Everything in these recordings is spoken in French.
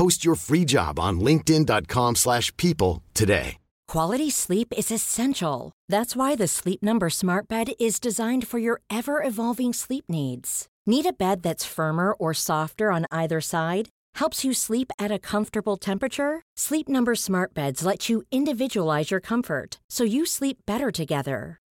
Post your free job on linkedin.com slash people today. Quality sleep is essential. That's why the Sleep Number Smart Bed is designed for your ever-evolving sleep needs. Need a bed that's firmer or softer on either side? Helps you sleep at a comfortable temperature? Sleep Number Smart Beds let you individualize your comfort so you sleep better together.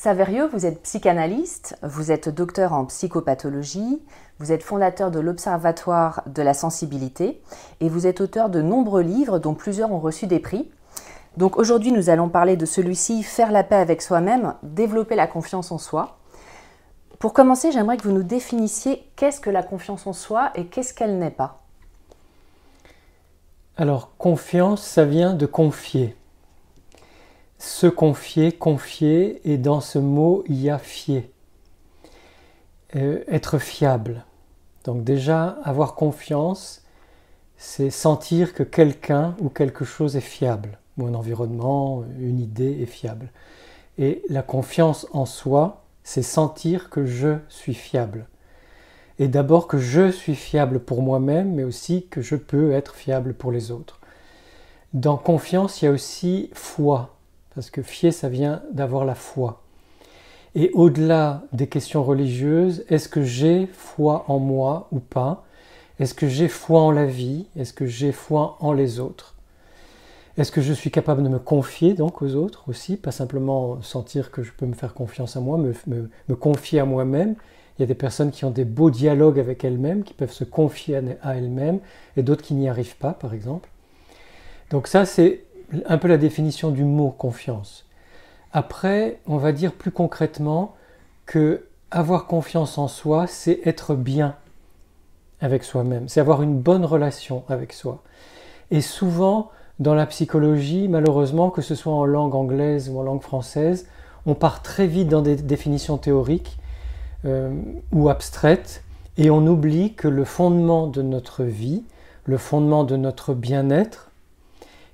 Saverio, vous êtes psychanalyste, vous êtes docteur en psychopathologie, vous êtes fondateur de l'Observatoire de la sensibilité et vous êtes auteur de nombreux livres dont plusieurs ont reçu des prix. Donc aujourd'hui, nous allons parler de celui-ci, Faire la paix avec soi-même, développer la confiance en soi. Pour commencer, j'aimerais que vous nous définissiez qu'est-ce que la confiance en soi et qu'est-ce qu'elle n'est pas. Alors, confiance, ça vient de confier se confier, confier, et dans ce mot, il y a fier. Euh, être fiable. Donc déjà, avoir confiance, c'est sentir que quelqu'un ou quelque chose est fiable, ou un environnement, une idée est fiable. Et la confiance en soi, c'est sentir que je suis fiable. Et d'abord que je suis fiable pour moi-même, mais aussi que je peux être fiable pour les autres. Dans confiance, il y a aussi foi parce que fier, ça vient d'avoir la foi. Et au-delà des questions religieuses, est-ce que j'ai foi en moi ou pas? Est-ce que j'ai foi en la vie? Est-ce que j'ai foi en les autres? Est-ce que je suis capable de me confier donc aux autres aussi, pas simplement sentir que je peux me faire confiance à moi, me, me, confier à moi-même. Il y a des personnes qui ont des beaux dialogues avec elles-mêmes, qui peuvent se confier à elles-mêmes, et d'autres qui n'y arrivent pas, par exemple. Donc ça, c'est un peu la définition du mot confiance. Après, on va dire plus concrètement que avoir confiance en soi, c'est être bien avec soi-même, c'est avoir une bonne relation avec soi. Et souvent, dans la psychologie, malheureusement, que ce soit en langue anglaise ou en langue française, on part très vite dans des définitions théoriques euh, ou abstraites, et on oublie que le fondement de notre vie, le fondement de notre bien-être,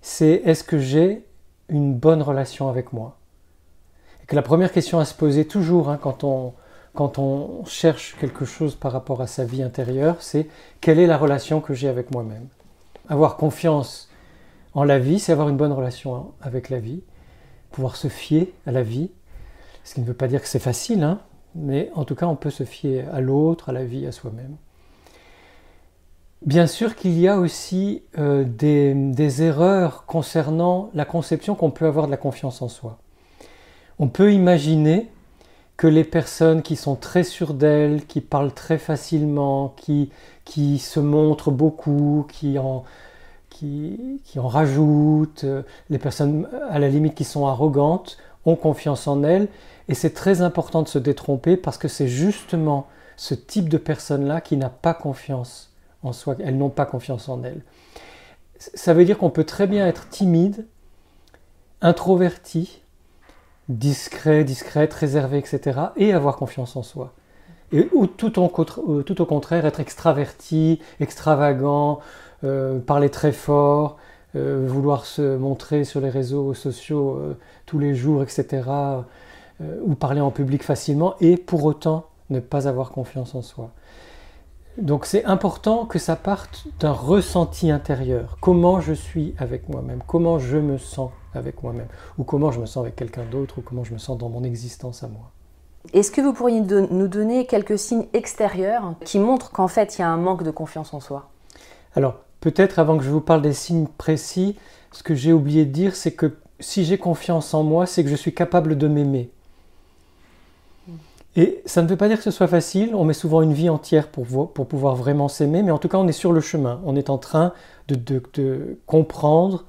c'est est-ce que j'ai une bonne relation avec moi? Et que la première question à se poser toujours hein, quand, on, quand on cherche quelque chose par rapport à sa vie intérieure, c'est quelle est la relation que j'ai avec moi-même? Avoir confiance en la vie, c'est avoir une bonne relation avec la vie, pouvoir se fier à la vie, ce qui ne veut pas dire que c'est facile, hein, mais en tout cas on peut se fier à l'autre, à la vie, à soi-même. Bien sûr qu'il y a aussi euh, des, erreurs concernant la conception qu'on peut avoir de la confiance en soi. On peut imaginer que les personnes qui sont très sûres d'elles, qui parlent très facilement, qui, qui se montrent beaucoup, qui en, qui, en rajoutent, euh, les personnes à la limite qui sont arrogantes, ont confiance en elles. Et c'est très important de se détromper parce que c'est justement ce type de personne-là qui n'a pas confiance soi, elles n'ont pas confiance en elles. Ça veut dire qu'on peut très bien être timide, introverti, discret, discrète, réservé, etc., et avoir confiance en soi. Et, ou tout, au contraire, être extraverti, extravagant, euh, parler très fort, euh, vouloir se montrer sur les réseaux sociaux euh, tous les jours, etc., ou parler en public facilement, et pour autant ne pas avoir confiance en soi. Donc c'est important que ça parte d'un ressenti intérieur. Comment je suis avec moi-même, comment je me sens avec moi-même, ou comment je me sens avec quelqu'un d'autre, ou comment je me sens dans mon existence à moi? Est-ce que vous pourriez nous donner quelques signes extérieurs qui montrent qu'en fait il y a un manque de confiance en soi? Alors peut-être avant que je vous parle des signes précis, ce que j'ai oublié de dire, c'est que si j'ai confiance en moi, c'est que je suis capable de m'aimer. Et ça ne veut pas dire que ce soit facile, on met souvent une vie entière pour, pouvoir vraiment s'aimer, mais en tout cas on est sur le chemin, on est en train de, de comprendre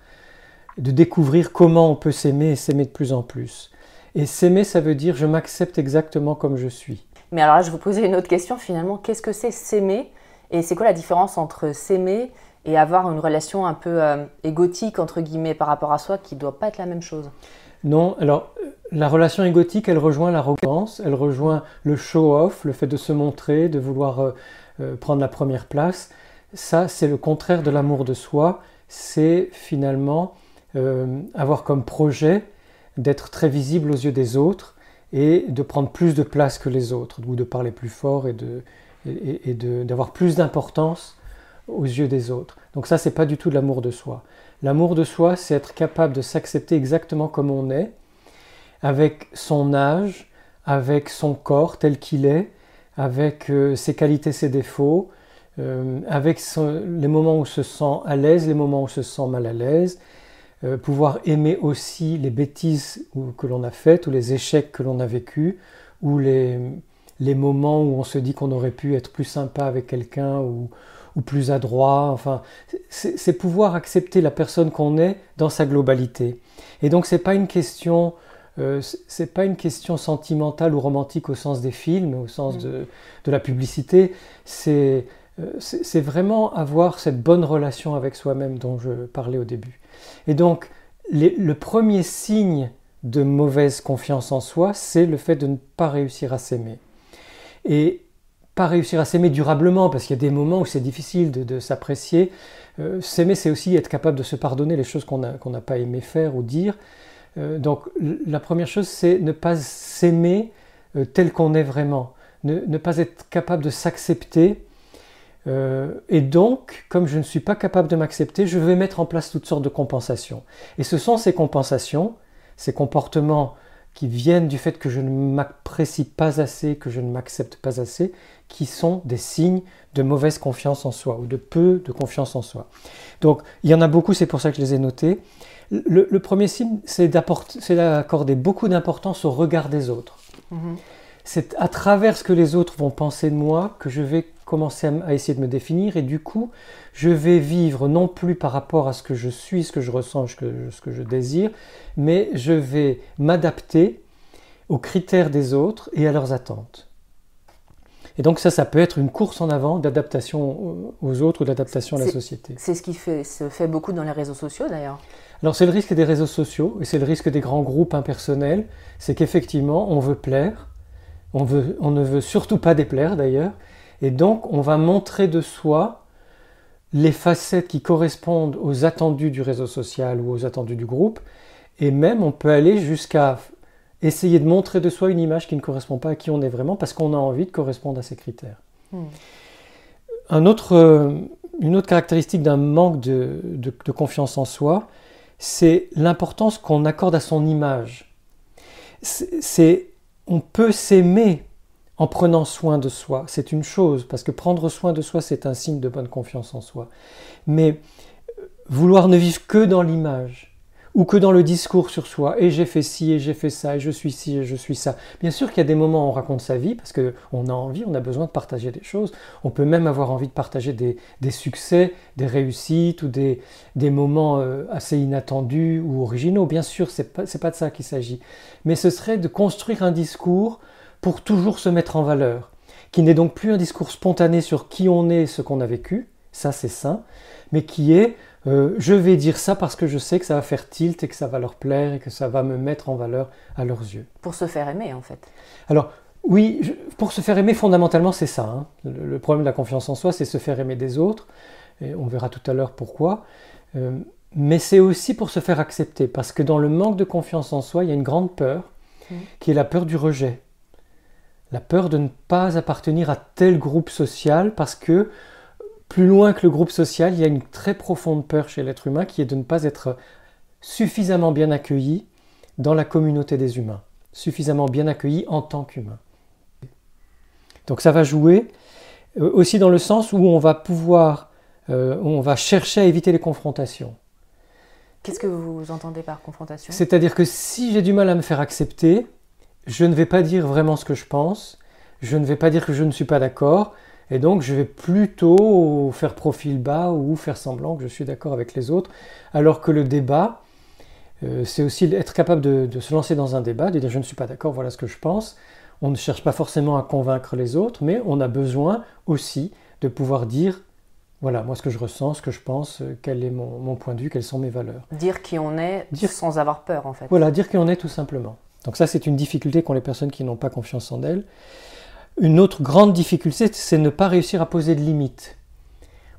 de découvrir comment on peut s'aimer et s'aimer de plus en plus. Et s'aimer, ça veut dire je m'accepte exactement comme je suis. Mais alors là, je vous posais une autre question finalement. Qu'est-ce que c'est s'aimer? Et c'est quoi la différence entre s'aimer et avoir une relation un peu euh, égotique, entre guillemets, par rapport à soi, qui ne doit pas être la même chose? Non, alors euh, la relation égotique, elle rejoint l'arrogance, elle rejoint le show-off, le fait de se montrer, de vouloir euh, prendre la première place. Ça, c'est le contraire de l'amour de soi. C'est finalement euh, avoir comme projet d'être très visible aux yeux des autres et de prendre plus de place que les autres, ou de parler plus fort et et, d'avoir plus d'importance aux yeux des autres. Donc ça, c'est pas du tout de l'amour de soi. L'amour de soi, c'est être capable de s'accepter exactement comme on est, avec son âge, avec son corps tel qu'il est, avec euh, ses qualités, ses défauts, euh, avec les moments où on se sent à l'aise, les moments où on se sent mal à l'aise, euh, pouvoir aimer aussi les bêtises que l'on a faites ou les échecs que l'on a vécus ou les, les moments où on se dit qu'on aurait pu être plus sympa avec quelqu'un ou, ou plus adroit. Enfin, c'est pouvoir accepter la personne qu'on est dans sa globalité. Et donc c'est pas une question euh, c'est pas une question sentimentale ou romantique au sens des films, au sens mm. de, de la publicité. C'est euh, c'est vraiment avoir cette bonne relation avec soi-même dont je parlais au début. Et donc, le premier signe de mauvaise confiance en soi, c'est le fait de ne pas réussir à s'aimer. Et pas réussir à s'aimer durablement, parce qu'il y a des moments où c'est difficile de, s'apprécier. Euh, s'aimer, c'est aussi être capable de se pardonner les choses qu'on n'a pas aimé faire ou dire. Euh, donc la première chose, c'est ne pas s'aimer tel qu'on est vraiment, ne, pas être capable de s'accepter euh, et donc, comme je ne suis pas capable de m'accepter, je vais mettre en place toutes sortes de compensations. Et ce sont ces compensations, ces comportements qui viennent du fait que je ne m'apprécie pas assez, que je ne m'accepte pas assez, qui sont des signes de mauvaise confiance en soi ou de peu de confiance en soi. Donc, il y en a beaucoup, c'est pour ça que je les ai notés. Le, premier signe, c'est d'accorder beaucoup d'importance au regard des autres. Mm-hmm. C'est à travers ce que les autres vont penser de moi que je vais commencer à, essayer de me définir et du coup, je vais vivre non plus par rapport à ce que je suis, ce que je ressens, ce que, ce que je désire, mais je vais m'adapter aux critères des autres et à leurs attentes. Et donc ça, ça peut être une course en avant d'adaptation aux autres ou d'adaptation à la société. C'est ce qui fait, se fait beaucoup dans les réseaux sociaux d'ailleurs. Alors c'est le risque des réseaux sociaux et c'est le risque des grands groupes impersonnels, c'est qu'effectivement on veut plaire, on, veut, on ne veut surtout pas déplaire d'ailleurs, et donc, on va montrer de soi les facettes qui correspondent aux attendus du réseau social ou aux attendus du groupe. Et même, on peut aller jusqu'à essayer de montrer de soi une image qui ne correspond pas à qui on est vraiment parce qu'on a envie de correspondre à ces critères. Hmm. Un autre, euh, une autre caractéristique d'un manque de, de confiance en soi, c'est l'importance qu'on accorde à son image. C'est, on peut s'aimer en prenant soin de soi. C'est une chose, parce que prendre soin de soi, c'est un signe de bonne confiance en soi. Mais euh, vouloir ne vivre que dans l'image, ou que dans le discours sur soi, et j'ai fait ci, et j'ai fait ça, et je suis ci, et je suis ça. Bien sûr qu'il y a des moments où on raconte sa vie, parce qu'on a envie, on a besoin de partager des choses. On peut même avoir envie de partager des, succès, des réussites, ou des, moments euh, assez inattendus ou originaux. Bien sûr, c'est pas, pas de ça qu'il s'agit. Mais ce serait de construire un discours pour toujours se mettre en valeur, qui n'est donc plus un discours spontané sur qui on est et ce qu'on a vécu, ça c'est sain, mais qui est euh, je vais dire ça parce que je sais que ça va faire tilt et que ça va leur plaire et que ça va me mettre en valeur à leurs yeux. Pour se faire aimer en fait. Alors oui, pour se faire aimer fondamentalement c'est ça. Hein. Le, problème de la confiance en soi c'est se faire aimer des autres, et on verra tout à l'heure pourquoi. Euh, mais c'est aussi pour se faire accepter, parce que dans le manque de confiance en soi, il y a une grande peur, mmh. qui est la peur du rejet. La peur de ne pas appartenir à tel groupe social, parce que plus loin que le groupe social, il y a une très profonde peur chez l'être humain qui est de ne pas être suffisamment bien accueilli dans la communauté des humains, suffisamment bien accueilli en tant qu'humain. Donc ça va jouer euh, aussi dans le sens où on va pouvoir, euh, on va chercher à éviter les confrontations. Qu'est-ce que vous entendez par confrontation? C'est-à-dire que si j'ai du mal à me faire accepter, je ne vais pas dire vraiment ce que je pense, je ne vais pas dire que je ne suis pas d'accord, et donc, je vais plutôt faire profil bas ou faire semblant que je suis d'accord avec les autres, alors que le débat, euh, c'est aussi être capable de, se lancer dans un débat, de dire je ne suis pas d'accord, voilà ce que je pense. On ne cherche pas forcément à convaincre les autres, mais on a besoin aussi de pouvoir dire voilà, moi ce que je ressens, ce que je pense, euh, quel est mon, point de vue, quelles sont mes valeurs. Dire qui on est dire, sans avoir peur en fait. Voilà, dire qui on est tout simplement. Donc ça c'est une difficulté qu'ont les personnes qui n'ont pas confiance en elles. Une autre grande difficulté, c'est ne pas réussir à poser de limites.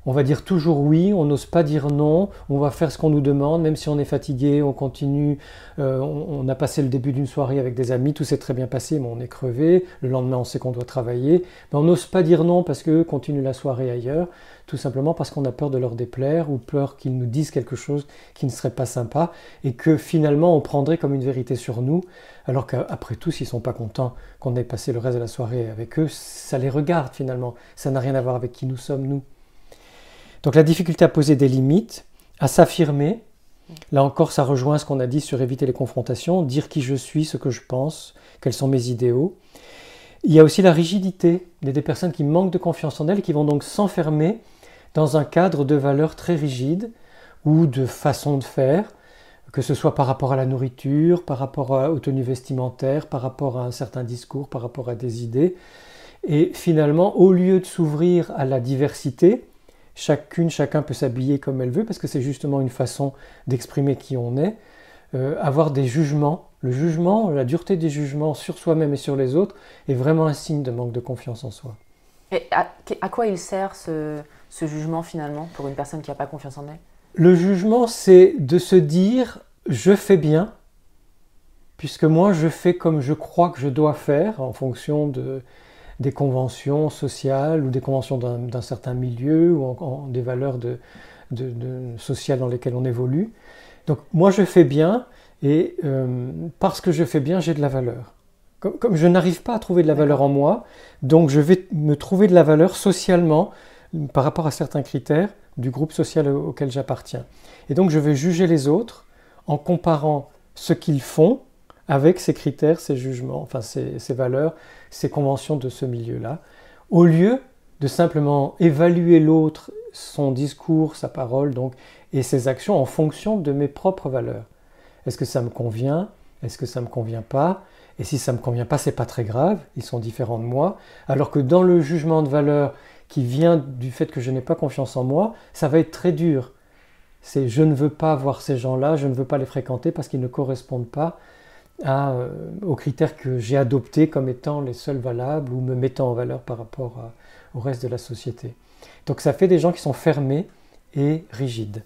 On va dire toujours oui, on n'ose pas dire non, on va faire ce qu'on nous demande, même si on est fatigué, on continue, euh, on, a passé le début d'une soirée avec des amis, tout s'est très bien passé, mais on est crevé, le lendemain on sait qu'on doit travailler, mais on n'ose pas dire non parce qu'eux continuent la soirée ailleurs, tout simplement parce qu'on a peur de leur déplaire ou peur qu'ils nous disent quelque chose qui ne serait pas sympa et que finalement on prendrait comme une vérité sur nous, alors qu'après tout, s'ils ne sont pas contents qu'on ait passé le reste de la soirée avec eux, ça les regarde finalement, ça n'a rien à voir avec qui nous sommes nous. Donc la difficulté à poser des limites, à s'affirmer, là encore ça rejoint ce qu'on a dit sur éviter les confrontations, dire qui je suis, ce que je pense, quels sont mes idéaux. Il y a aussi la rigidité des personnes qui manquent de confiance en elles, qui vont donc s'enfermer dans un cadre de valeurs très rigides ou de façon de faire, que ce soit par rapport à la nourriture, par rapport aux tenues vestimentaires, par rapport à un certain discours, par rapport à des idées. Et finalement, au lieu de s'ouvrir à la diversité, chacune, chacun peut s'habiller comme elle veut, parce que c'est justement une façon d'exprimer qui on est, euh, avoir des jugements. Le jugement, la dureté des jugements sur soi-même et sur les autres est vraiment un signe de manque de confiance en soi. Et à, quoi il sert ce, jugement finalement pour une personne qui n'a pas confiance en elle? Le jugement, c'est de se dire je fais bien, puisque moi je fais comme je crois que je dois faire en fonction de, des conventions sociales ou des conventions d'un certain milieu ou des valeurs sociales dans lesquelles on évolue. Donc moi je fais bien et euh, parce que je fais bien j'ai de la valeur. Comme je n'arrive pas à trouver de la valeur en moi, donc je vais me trouver de la valeur socialement par rapport à certains critères du groupe social auquel j'appartiens. Et donc je vais juger les autres en comparant ce qu'ils font avec ces critères, ces jugements, enfin ces, valeurs, ces conventions de ce milieu-là, au lieu de simplement évaluer l'autre, son discours, sa parole, donc, et ses actions en fonction de mes propres valeurs. Est-ce que ça me convient? Est-ce que ça ne me convient pas? Et si ça ne me convient pas, c'est pas très grave, ils sont différents de moi. Alors que dans le jugement de valeur qui vient du fait que je n'ai pas confiance en moi, ça va être très dur. C'est je ne veux pas voir ces gens-là, je ne veux pas les fréquenter parce qu'ils ne correspondent pas euh, aux critères que j'ai adoptés comme étant les seuls valables ou me mettant en valeur par rapport au reste de la société. Donc ça fait des gens qui sont fermés et rigides.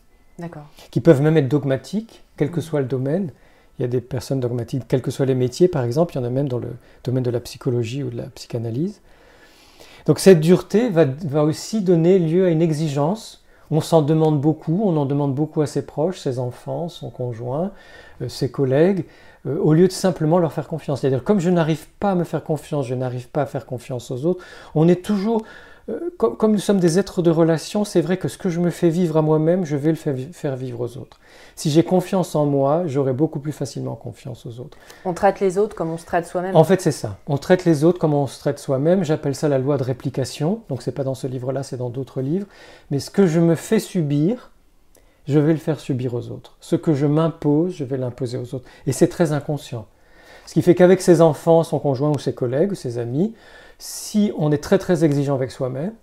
Qui peuvent même être dogmatiques, quel que soit le domaine. Il y a des personnes dogmatiques, quels que soient les métiers, par exemple, il y en a même dans le domaine de la psychologie ou de la psychanalyse. Donc cette dureté va, va aussi donner lieu à une exigence. On s'en demande beaucoup, on en demande beaucoup à ses proches, ses enfants, son conjoint, euh, ses collègues. Euh, au lieu de simplement leur faire confiance. C'est-à-dire, comme je n'arrive pas à me faire confiance, je n'arrive pas à faire confiance aux autres, on est toujours, euh, comme, nous sommes des êtres de relation, c'est vrai que ce que je me fais vivre à moi-même, je vais le faire, vivre aux autres. Si j'ai confiance en moi, j'aurai beaucoup plus facilement confiance aux autres. On traite les autres comme on se traite soi-même En fait, c'est ça. On traite les autres comme on se traite soi-même. J'appelle ça la loi de réplication. Donc, c'est pas dans ce livre-là, c'est dans d'autres livres. Mais ce que je me fais subir, je vais le faire subir aux autres. Ce que je m'impose, je vais l'imposer aux autres. Et c'est très inconscient. Ce qui fait qu'avec ses enfants, son conjoint ou ses collègues ou ses amis, si on est très très exigeant avec soi-même,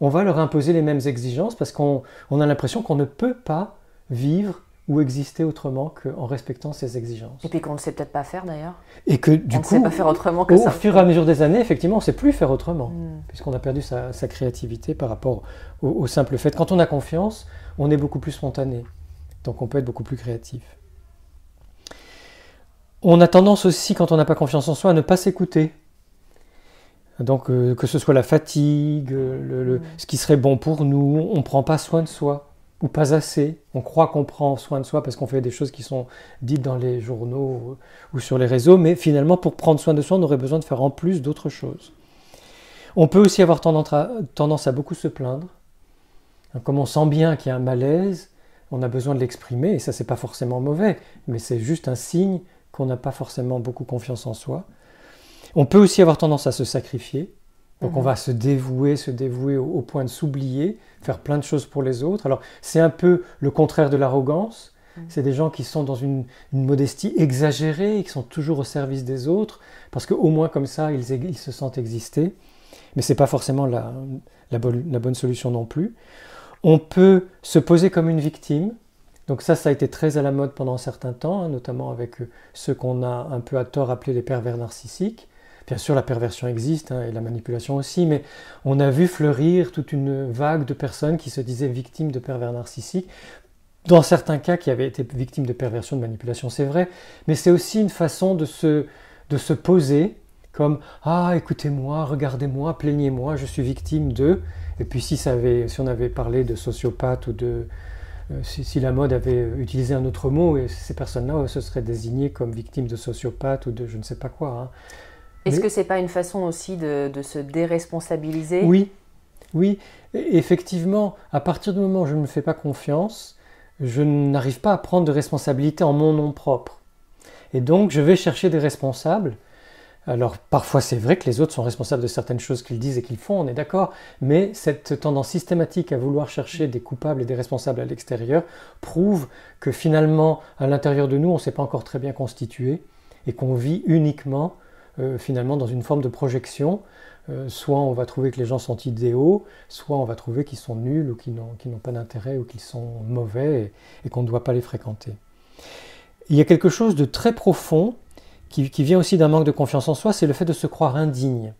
on va leur imposer les mêmes exigences parce qu'on a l'impression qu'on ne peut pas vivre ou exister autrement qu'en respectant ces exigences. Et puis qu'on ne sait peut-être pas faire d'ailleurs. Et que du on coup, ne sait pas faire autrement que au ça. fur et à mesure des années, effectivement, on ne sait plus faire autrement, Mm. puisqu'on a perdu sa, sa créativité par rapport au, au simple fait. Quand on a confiance, on est beaucoup plus spontané, donc on peut être beaucoup plus créatif. On a tendance aussi, quand on n'a pas confiance en soi, à ne pas s'écouter. Donc, euh, que ce soit la fatigue, le- le- Mm. ce qui serait bon pour nous, on ne prend pas soin de soi, ou pas assez. On croit qu'on prend soin de soi parce qu'on fait des choses qui sont dites dans les journaux ou sur les réseaux, mais finalement, pour prendre soin de soi, on aurait besoin de faire en plus d'autres choses. On peut aussi avoir tendance à, tendance à beaucoup se plaindre. Comme on sent bien qu'il y a un malaise, on a besoin de l'exprimer, et ça, c'est pas forcément mauvais, mais c'est juste un signe qu'on n'a pas forcément beaucoup confiance en soi. On peut aussi avoir tendance à se sacrifier. Donc on Mhm. va se dévouer, se dévouer au, au point de s'oublier, faire plein de choses pour les autres. Alors c'est un peu le contraire de l'arrogance. Mhm. C'est des gens qui sont dans une, une modestie exagérée, et qui sont toujours au service des autres, parce qu'au moins comme ça, ils, se sentent exister. Mais ce n'est pas forcément la, la bonne- la bonne solution non plus. On peut se poser comme une victime. Donc ça, ça a été très à la mode pendant un certain temps, hein, notamment avec euh, ceux qu'on a un peu à tort appelés les pervers narcissiques. Bien sûr, la perversion existe hein, et la manipulation aussi, mais on a vu fleurir toute une vague de personnes qui se disaient victimes de pervers narcissiques. Dans certains cas, qui avaient été victimes de perversion, de manipulation, c'est vrai, mais c'est aussi une façon de se, de se poser comme Ah, écoutez-moi, regardez-moi, plaignez-moi, je suis victime de. Et puis si, ça avait, si on avait parlé de sociopathe ou de. euh, si, si la mode avait utilisé un autre mot, et ces personnes-là se seraient désignées comme victimes de sociopathe ou de je ne sais pas quoi. hein. Est-ce Mais- que c'est pas une façon aussi de, de se déresponsabiliser? Oui, oui. Effectivement, à partir du moment où je ne me fais pas confiance, je n'arrive pas à prendre de responsabilité en mon nom propre. Et donc, je vais chercher des responsables. Alors, parfois, c'est vrai que les autres sont responsables de certaines choses qu'ils disent et qu'ils font, on est d'accord, mais cette tendance systématique à vouloir chercher des coupables et des responsables à l'extérieur prouve que finalement, à l'intérieur de nous, on ne s'est pas encore très bien constitué et qu'on vit uniquement, euh, finalement, dans une forme de projection euh, soit on va trouver que les gens sont idéaux, soit on va trouver qu'ils sont nuls ou qu'ils n'ont pas d'intérêt ou qu'ils sont mauvais et qu'on ne doit pas les fréquenter. Il y a quelque chose de très profond qui, vient aussi d'un manque de confiance en soi, c'est le fait de se croire indigne.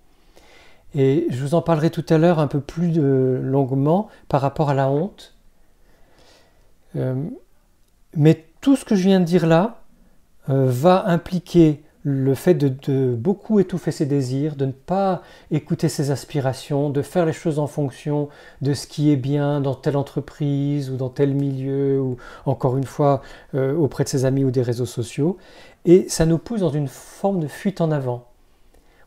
Et je vous en parlerai tout à l'heure un peu plus de- longuement par rapport à la honte. Euh, mais tout ce que je viens de dire là euh, va impliquer le fait de, beaucoup étouffer ses désirs, de ne pas écouter ses aspirations, de faire les choses en fonction de ce qui est bien dans telle entreprise ou dans tel milieu, ou encore une fois euh, auprès de ses amis ou des réseaux sociaux. Et ça nous pousse dans une forme de fuite en avant.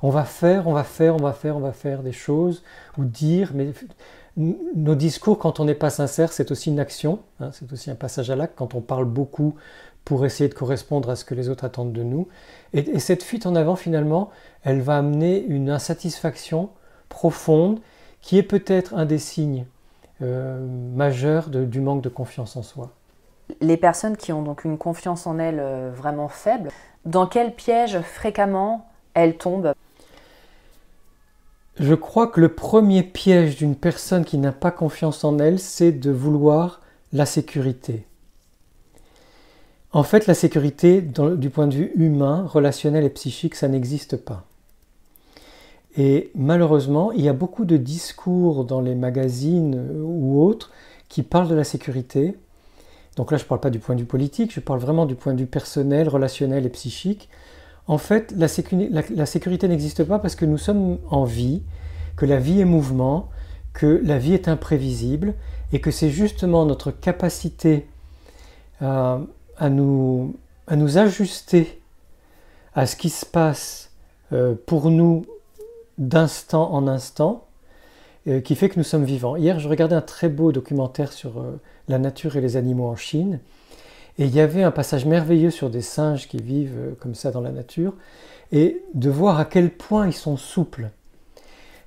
On va faire, on va faire, on va faire, on va faire des choses, ou dire, mais nos discours, quand on n'est pas sincère, c'est aussi une action, hein, c'est aussi un passage à l'acte, quand on parle beaucoup pour essayer de correspondre à ce que les autres attendent de nous. Et, et cette fuite en avant, finalement, elle va amener une insatisfaction profonde qui est peut-être un des signes euh, majeurs du manque de confiance en soi. Les personnes qui ont donc une confiance en elles euh, vraiment faible, dans quel piège fréquemment elles tombent Je crois que le premier piège d'une personne qui n'a pas confiance en elle, c'est de vouloir la sécurité. En fait, la sécurité, du point de vue humain, relationnel et psychique, ça n'existe pas. Et malheureusement, il y a beaucoup de discours dans les magazines euh, ou autres qui parlent de la sécurité. Donc là, je ne parle pas du point de vue politique, je parle vraiment du point de vue personnel, relationnel et psychique. En fait, la, sécu- la- la sécurité n'existe pas parce que nous sommes en vie, que la vie est mouvement, que la vie est imprévisible et que c'est justement notre capacité nous, à nous ajuster à ce qui se passe euh, pour nous d'instant en instant euh, qui fait que nous sommes vivants. Hier, je regardais un très beau documentaire sur euh, la nature et les animaux en Chine. Et il y avait un passage merveilleux sur des singes qui vivent euh, comme ça dans la nature, et de voir à quel point ils sont souples.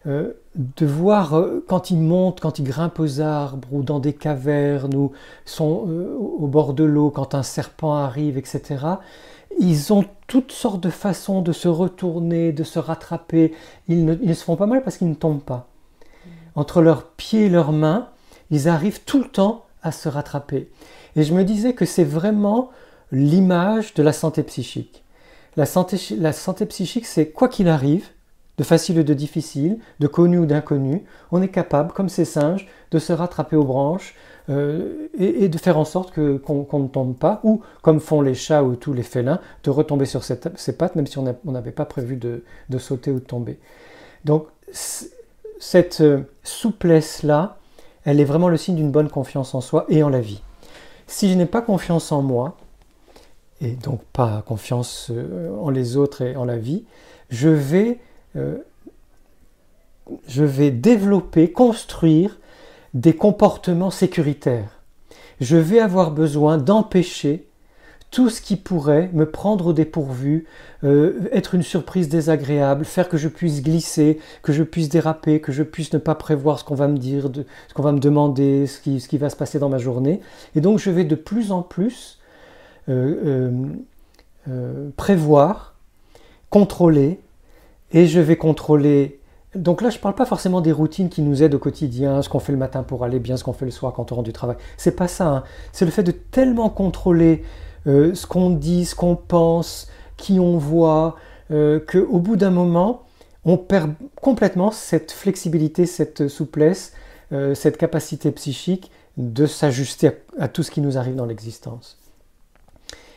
De voir quand ils montent, quand ils grimpent aux arbres ou dans des cavernes ou sont au bord de l'eau, quand un serpent arrive, etc. Ils ont toutes sortes de façons de se retourner, de se rattraper. Ils ne se font pas mal parce qu'ils ne tombent pas. Entre leurs pieds et leurs mains, ils arrivent tout le temps à se rattraper. Et je me disais que c'est vraiment l'image de la santé psychique. La santé, psychique, c'est quoi qu'il arrive, de facile ou de difficile, de connu ou d'inconnu, on est capable, comme ces singes, de se rattraper aux branches euh, et, de faire en sorte qu'on ne tombe pas, ou comme font les chats ou tous les félins, de retomber sur ses, pattes, même si on n'avait pas prévu de, de, sauter ou de tomber. Donc cette euh, souplesse-là, elle est vraiment le signe d'une bonne confiance en soi et en la vie. Si je n'ai pas confiance en moi, et donc pas confiance euh, en les autres et en la vie, je vais, euh, je vais développer, construire des comportements sécuritaires. Je vais avoir besoin d'empêcher tout ce qui pourrait me prendre au dépourvu, euh, être une surprise désagréable, faire que je puisse glisser, que je puisse déraper, que je puisse ne pas prévoir ce qu'on va me dire, ce qu'on va me demander, ce qui, va se passer dans ma journée. Et donc je vais de plus en plus euh, euh, prévoir, contrôler, et je vais contrôler donc là, je ne parle pas forcément des routines qui nous aident au quotidien, ce qu'on fait le matin pour aller bien, ce qu'on fait le soir quand on rentre du travail. C'est pas ça. Hein. C'est le fait de tellement contrôler euh, ce qu'on dit, ce qu'on pense, qui on voit, euh, qu'au bout d'un moment, on perd complètement cette flexibilité, cette souplesse, euh, cette capacité psychique de s'ajuster à, tout ce qui nous arrive dans l'existence.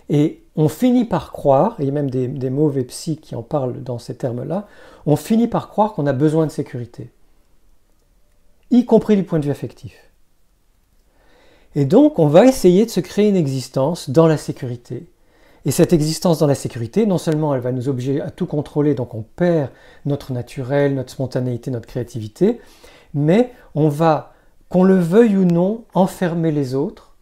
Et on finit par croire, et même des, des mauvais psy qui en parlent dans ces termes-là, on finit par croire qu'on a besoin de sécurité, y compris du point de vue affectif. Et donc, on va essayer de se créer une existence dans la sécurité. Et cette existence dans la sécurité, non seulement elle va nous obliger à tout contrôler, donc on perd notre naturel, notre spontanéité, notre créativité, mais on va, qu'on le veuille ou non, enfermer les autres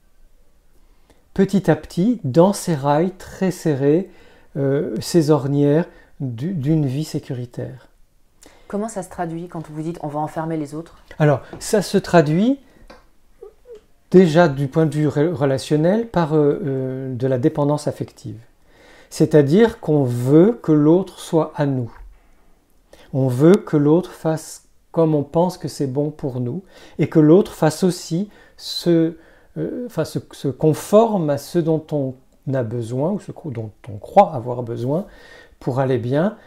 petit à petit dans ces rails très serrés, euh, ces ornières d'une vie sécuritateur. Comment ça se traduit quand vous dites on va enfermer les autres? Alors, ça se traduit déjà du point de vue relationnel par euh, euh, de la dépendance affective. C'est-à-dire qu'on veut que l'autre soit à nous. On veut que l'autre fasse comme on pense que c'est bon pour nous et que l'autre fasse aussi ce, euh, se, conforme à ce dont on a besoin ou ce dont on croit avoir besoin pour aller bien,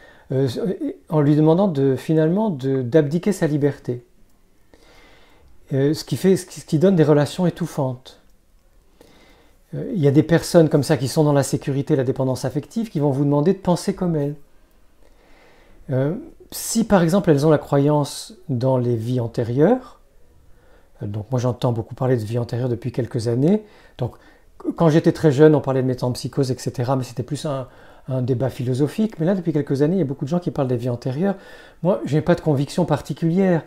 en lui demandant de, finalement d'abdiquer sa liberté. Euh, ce, qui donne des relations étouffantes. Euh, il y a des personnes comme ça qui sont dans la sécurité, la dépendance affective, qui vont vous demander de penser comme elles. Euh, si par exemple elles ont la croyance dans les vies antérieures, donc moi j'entends beaucoup parler de vie antérieure depuis quelques années, donc quand j'étais très jeune on parlait de métampsychose, etc., mais c'était plus un, débat philosophique, mais là depuis quelques années il y a beaucoup de gens qui parlent des vies antérieures. Moi je n'ai pas de conviction particulière,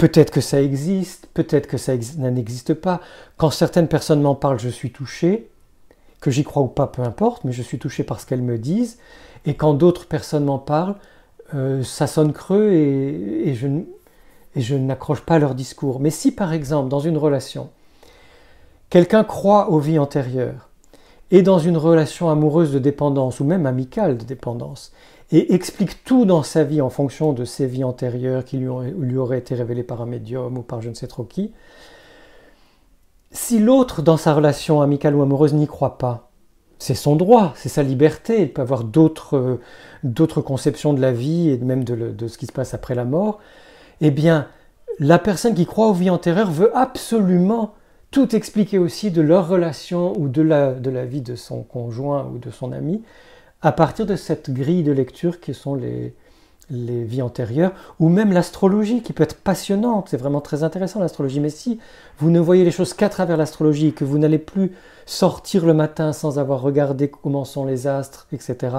Peut-être que ça existe, peut-être que ça n'existe pas. Quand certaines personnes m'en parlent, je suis touché. Que j'y crois ou pas, peu importe, mais je suis touché par ce qu'elles me disent. Et quand d'autres personnes m'en parlent, euh, ça sonne creux et, je, n'accroche pas leur discours. Mais si par exemple, dans une relation, quelqu'un croit aux vies antérieures, et dans une relation amoureuse de dépendance, ou même amicale de dépendance, et explique tout dans sa vie en fonction de ses vies antérieures qui lui, lui auraient été révélées par un médium ou par je ne sais trop qui, si l'autre dans sa relation amicale ou amoureuse n'y croit pas, c'est son droit, c'est sa liberté, il peut avoir d'autres, d'autres conceptions de la vie et même de, de, ce qui se passe après la mort, eh bien, la personne qui croit aux vies antérieures veut absolument tout expliquer aussi de leur relation ou de la, de la vie de son conjoint ou de son ami, à partir de cette grille de lecture qui sont les, vies antérieures, ou même l'astrologie qui peut être passionnante, c'est vraiment très intéressant l'astrologie, mais si vous ne voyez les choses qu'à travers l'astrologie, que vous n'allez plus sortir le matin sans avoir regardé comment sont les astres, etc.,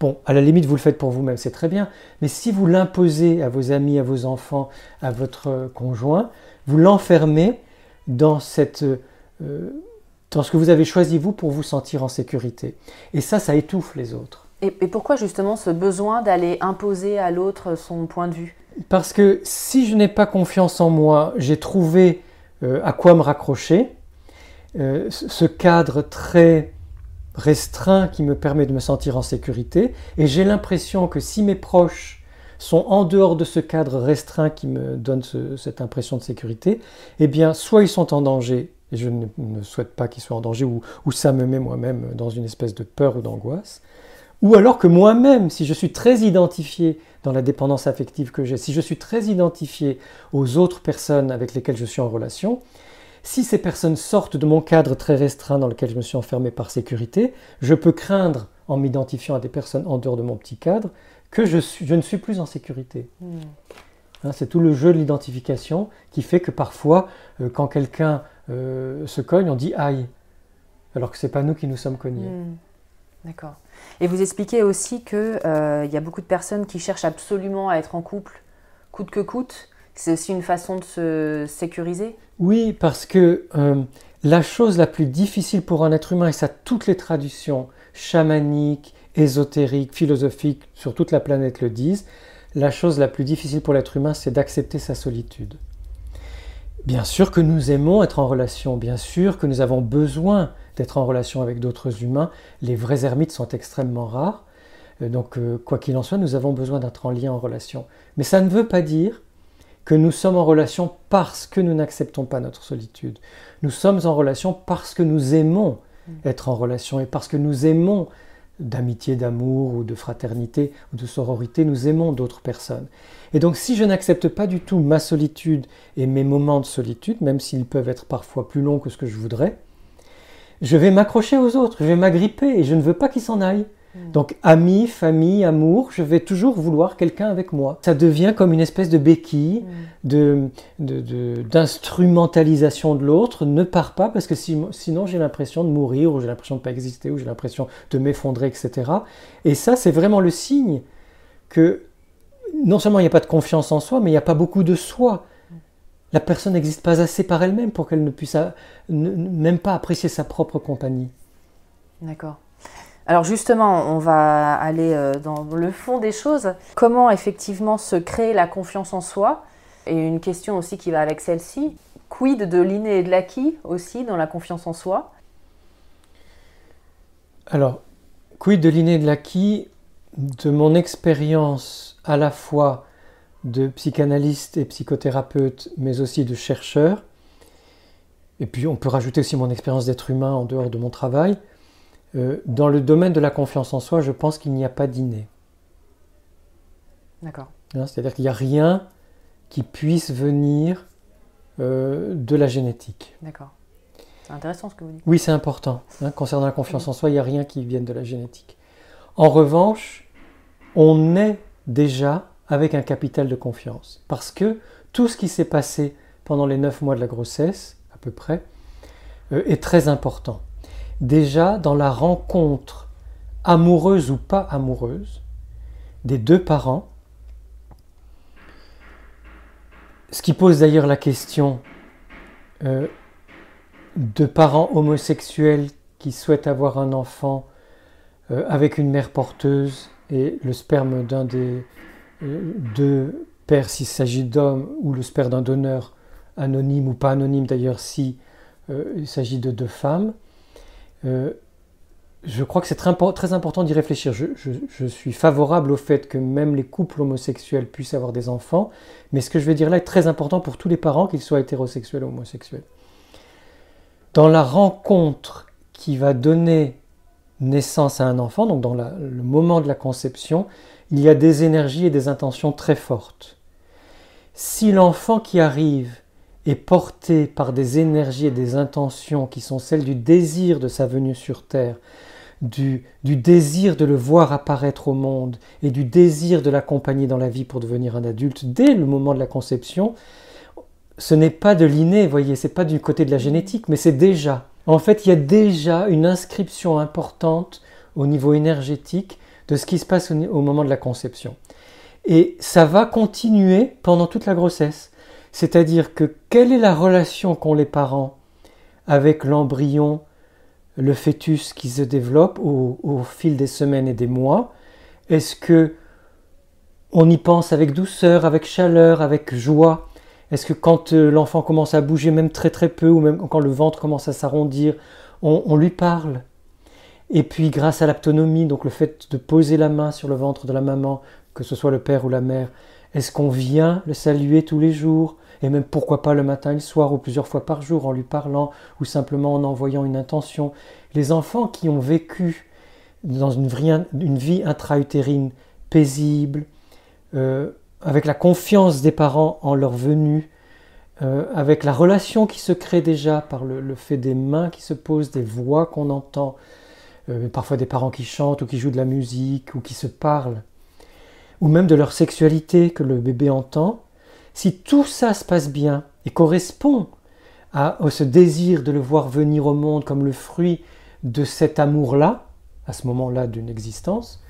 bon, à la limite vous le faites pour vous-même, c'est très bien, mais si vous l'imposez à vos amis, à vos enfants, à votre conjoint, vous l'enfermez dans cette... Euh, dans ce que vous avez choisi vous pour vous sentir en sécurité. Et ça, ça étouffe les autres. Et, pourquoi justement ce besoin d'aller imposer à l'autre son point de vue? Parce que si je n'ai pas confiance en moi, j'ai trouvé euh, à quoi me raccrocher, euh, ce cadre très restreint qui me permet de me sentir en sécurité, et j'ai l'impression que si mes proches sont en dehors de ce cadre restreint qui me donne cette impression de sécurité, eh bien, soit ils sont en danger, et je ne, souhaite pas qu'ils soient en danger, ou, ou ça me met moi-même dans une espèce de peur ou d'angoisse, ou alors que moi-même, si je suis très identifié dans la dépendance affective que j'ai, si je suis très identifié aux autres personnes avec lesquelles je suis en relation, si ces personnes sortent de mon cadre très restreint dans lequel je me suis enfermé par sécurité, je peux craindre, en m'identifiant à des personnes en dehors de mon petit cadre, que je, ne suis plus en sécurité. Hmm. Hein, c'est tout le jeu de l'identification qui fait que parfois, euh, quand quelqu'un euh, se cogne, on dit aïe, alors que ce n'est pas nous qui nous sommes cognés. Hmm. D'accord. Et vous expliquez aussi qu'il euh, y a beaucoup de personnes qui cherchent absolument à être en couple, coûte que coûte. C'est aussi une façon de se sécuriser? Oui, parce que euh, la chose la plus difficile pour un être humain, et ça toutes les traditions chamaniques, ésotériques, philosophiques sur toute la planète le disent, la chose la plus difficile pour l'être humain, c'est d'accepter sa solitude. Bien sûr que nous aimons être en relation, bien sûr que nous avons besoin d'être en relation avec d'autres humains. Les vrais ermites sont extrêmement rares. Euh, donc, euh, quoi qu'il en soit, nous avons besoin d'être en lien, en relation. Mais ça ne veut pas dire que nous sommes en relation parce que nous n'acceptons pas notre solitude. Nous sommes en relation parce que nous aimons mm. être en relation et parce que nous aimons d'amitié, d'amour ou de fraternité ou de sororité, nous aimons d'autres personnes. Et donc si je n'accepte pas du tout ma solitude et mes moments de solitude, même s'ils peuvent être parfois plus longs que ce que je voudrais, je vais m'accrocher aux autres, je vais m'agripper et je ne veux pas qu'ils s'en aillent. Mm. Donc amis, famille, amour, je vais toujours vouloir quelqu'un avec moi. Ça devient comme une espèce de béquille, mm. d'instrumentalisation de, l'autre. Ne pars pas parce que sinon j'ai l'impression de mourir ou j'ai l'impression de ne pas exister ou j'ai l'impression de m'effondrer, etc. Et ça, c'est vraiment le signe que non seulement il n'y a pas de confiance en soi, mais il n'y a pas beaucoup de soi la personne n'existe pas assez par elle-même pour qu'elle ne puisse même pas apprécier sa propre compagnie. D'accord. Alors justement, on va aller euh, dans le fond des choses. Comment effectivement se créer la confiance en soi? Et une question aussi qui va avec celle-ci. Quid de l'inné et de l'acquis aussi dans la confiance en soi? Alors, quid de l'inné et de l'acquis? De mon expérience à la fois de psychanalystes et psychothérapeutes, mais aussi de chercheurs. Et puis on peut rajouter aussi mon expérience d'être humain en dehors de mon travail. Euh, dans le domaine de la confiance en soi, je pense qu'il n'y a pas d'inné. D'accord. Hein, c'est-à-dire qu'il n'y a rien qui puisse venir euh, de la génétique. D'accord. C'est intéressant ce que vous dites. Oui, c'est important. Hein. concernant la confiance en soi, il n'y a rien qui vienne de la génétique. En revanche, on est déjà avec un capital de confiance. Parce que tout ce qui s'est passé pendant les neuf mois de la grossesse, à peu près, euh, est très important. Déjà, dans la rencontre amoureuse ou pas amoureuse des deux parents, ce qui pose d'ailleurs la question euh, de parents homosexuels qui souhaitent avoir un enfant euh, avec une mère porteuse et le sperme d'un des de père s'il s'agit d'homme ou le sperme d'un donneur anonyme ou pas anonyme d'ailleurs si euh, il s'agit de deux femmes. Euh, je crois que c'est très, important d'y réfléchir. Je, suis favorable au fait que même les couples homosexuels puissent avoir des enfants, mais ce que je vais dire là est très important pour tous les parents, qu'ils soient hétérosexuels ou homosexuels. Dans la rencontre qui va donner naissance à un enfant, donc dans le moment de la conception, il y a des énergies et des intentions très fortes. Si l'enfant qui arrive est porté par des énergies et des intentions qui sont celles du désir de sa venue sur Terre, du, désir de le voir apparaître au monde et du désir de l'accompagner dans la vie pour devenir un adulte dès le moment de la conception, ce n'est pas de l'inné, voyez, c'est pas du côté de la génétique, mais c'est déjà. En fait, il y a déjà une inscription importante au niveau énergétique de ce qui se passe au, moment de la conception. Et ça va continuer pendant toute la grossesse. C'est-à-dire que quelle est la relation qu'ont les parents avec l'embryon, le fœtus qui se développe au, au fil des semaines et des mois? Est-ce que on y pense avec douceur, avec chaleur, avec joie? Est-ce que quand euh, l'enfant commence à bouger, même très très peu, ou même quand le ventre commence à s'arrondir, on lui parle? Et puis grâce à l'autonomie, donc le fait de poser la main sur le ventre de la maman, que ce soit le père ou la mère, est-ce qu'on vient le saluer tous les jours? Et même pourquoi pas le matin et le soir ou plusieurs fois par jour en lui parlant ou simplement en envoyant une intention? Les enfants qui ont vécu dans une vie, intra-utérine paisible, euh, avec la confiance des parents en leur venue, euh, avec la relation qui se crée déjà par le, fait des mains qui se posent, des voix qu'on entend, euh, parfois des parents qui chantent ou qui jouent de la musique ou qui se parlent, ou même de leur sexualité que le bébé entend, si tout ça se passe bien et correspond à, ce désir de le voir venir au monde comme le fruit de cet amour-là, à ce moment-là d'une existence,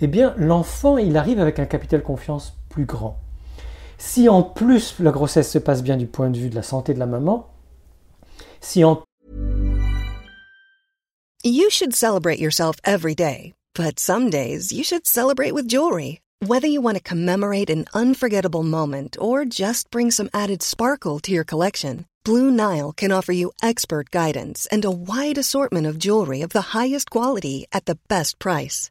eh bien l'enfant, il arrive avec un capital confiance plus grand. Si en plus la grossesse se passe bien du point de vue de la santé de la maman, si en You should celebrate yourself every day, but some days you should celebrate with jewelry. Whether you want to commemorate an unforgettable moment or just bring some added sparkle to your collection, Blue Nile can offer you expert guidance and a wide assortment of jewelry of the highest quality at the best price.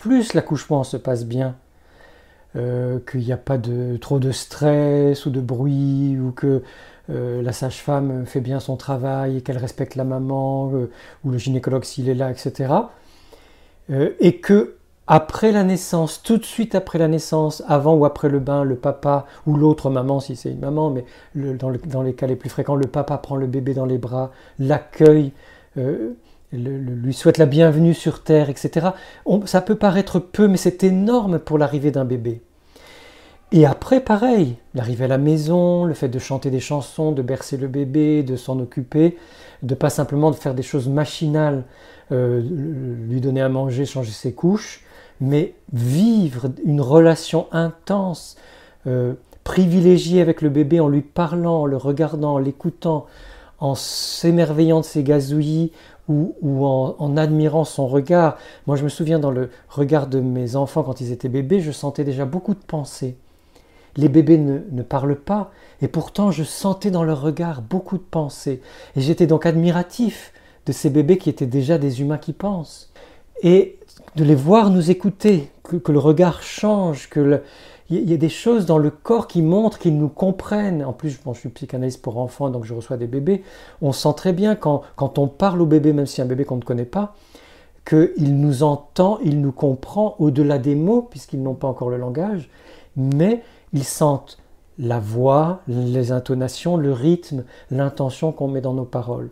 Plus l'accouchement se passe bien, Euh, qu'il n'y a pas de, trop de stress ou de bruit, ou que euh, la sage-femme fait bien son travail et qu'elle respecte la maman, euh, ou le gynécologue s'il est là, etc. et que après la naissance, tout de suite après la naissance, avant ou après le bain, le papa ou l'autre maman, si c'est une maman, mais dans, les cas les plus fréquents, le papa prend le bébé dans les bras, l'accueille, lui souhaite la bienvenue sur Terre, etc. ça peut paraître peu, mais c'est énorme pour l'arrivée d'un bébé. Et après, pareil, l'arrivée à la maison, le fait de chanter des chansons, de bercer le bébé, de s'en occuper, de pas simplement de faire des choses machinales, euh, lui donner à manger, changer ses couches, mais vivre une relation intense, euh, privilégiée avec le bébé en lui parlant, en le regardant, en l'écoutant, en s'émerveillant de ses gazouillis, ou, en, admirant son regard. Moi, je me souviens dans le regard de mes enfants quand ils étaient bébés, je sentais déjà beaucoup de pensées. Les bébés ne, parlent pas, et pourtant je sentais dans leur regard beaucoup de pensées. Et j'étais donc admiratif de ces bébés qui étaient déjà des humains qui pensent. Et de les voir nous écouter, que le regard change, que le, il y a des choses dans le corps qui montrent qu'ils nous comprennent. En plus, je suis psychanalyste pour enfants, donc je reçois des bébés. On sent très bien quand, quand on parle au bébé, même si un bébé qu'on ne connaît pas, qu'il nous entend, il nous comprend au-delà des mots, puisqu'ils n'ont pas encore le langage, mais ils sentent la voix, les intonations, le rythme, l'intention qu'on met dans nos paroles.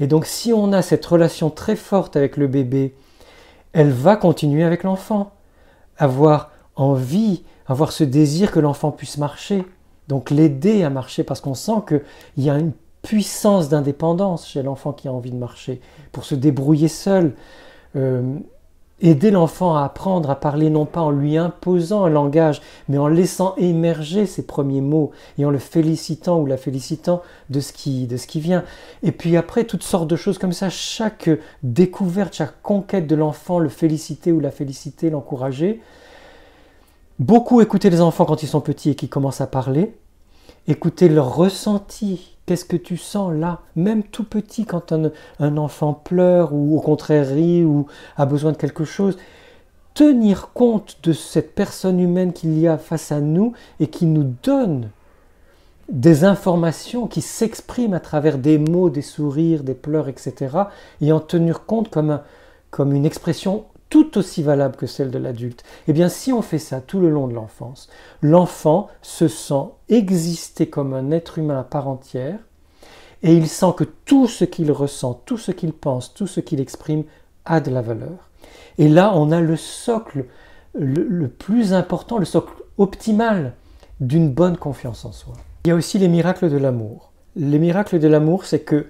Et donc si on a cette relation très forte avec le bébé, elle va continuer avec l'enfant. Avoir envie avoir ce désir que l'enfant puisse marcher, donc l'aider à marcher parce qu'on sent qu'il y a une puissance d'indépendance chez l'enfant qui a envie de marcher, pour se débrouiller seul. Euh, aider l'enfant à apprendre à parler non pas en lui imposant un langage, mais en laissant émerger ses premiers mots et en le félicitant ou la félicitant de ce qui, de ce qui vient. Et puis après, toutes sortes de choses comme ça, chaque découverte, chaque conquête de l'enfant, le féliciter ou la féliciter, l'encourager, Beaucoup écouter les enfants quand ils sont petits et qui commencent à parler. Écouter leur ressenti. Qu'est-ce que tu sens là? Même tout petit, quand un, enfant pleure ou au contraire rit ou a besoin de quelque chose. Tenir compte de cette personne humaine qu'il y a face à nous et qui nous donne des informations qui s'expriment à travers des mots, des sourires, des pleurs, etc. Et en tenir compte comme, comme une expression tout aussi valable que celle de l'adulte, eh bien si on fait ça tout le long de l'enfance, l'enfant se sent exister comme un être humain à part entière et il sent que tout ce qu'il ressent, tout ce qu'il pense, tout ce qu'il exprime a de la valeur. Et là, on a le socle le, plus important, le socle optimale d'une bonne confiance en soi. Il y a aussi les miracles de l'amour. Les miracles de l'amour, c'est que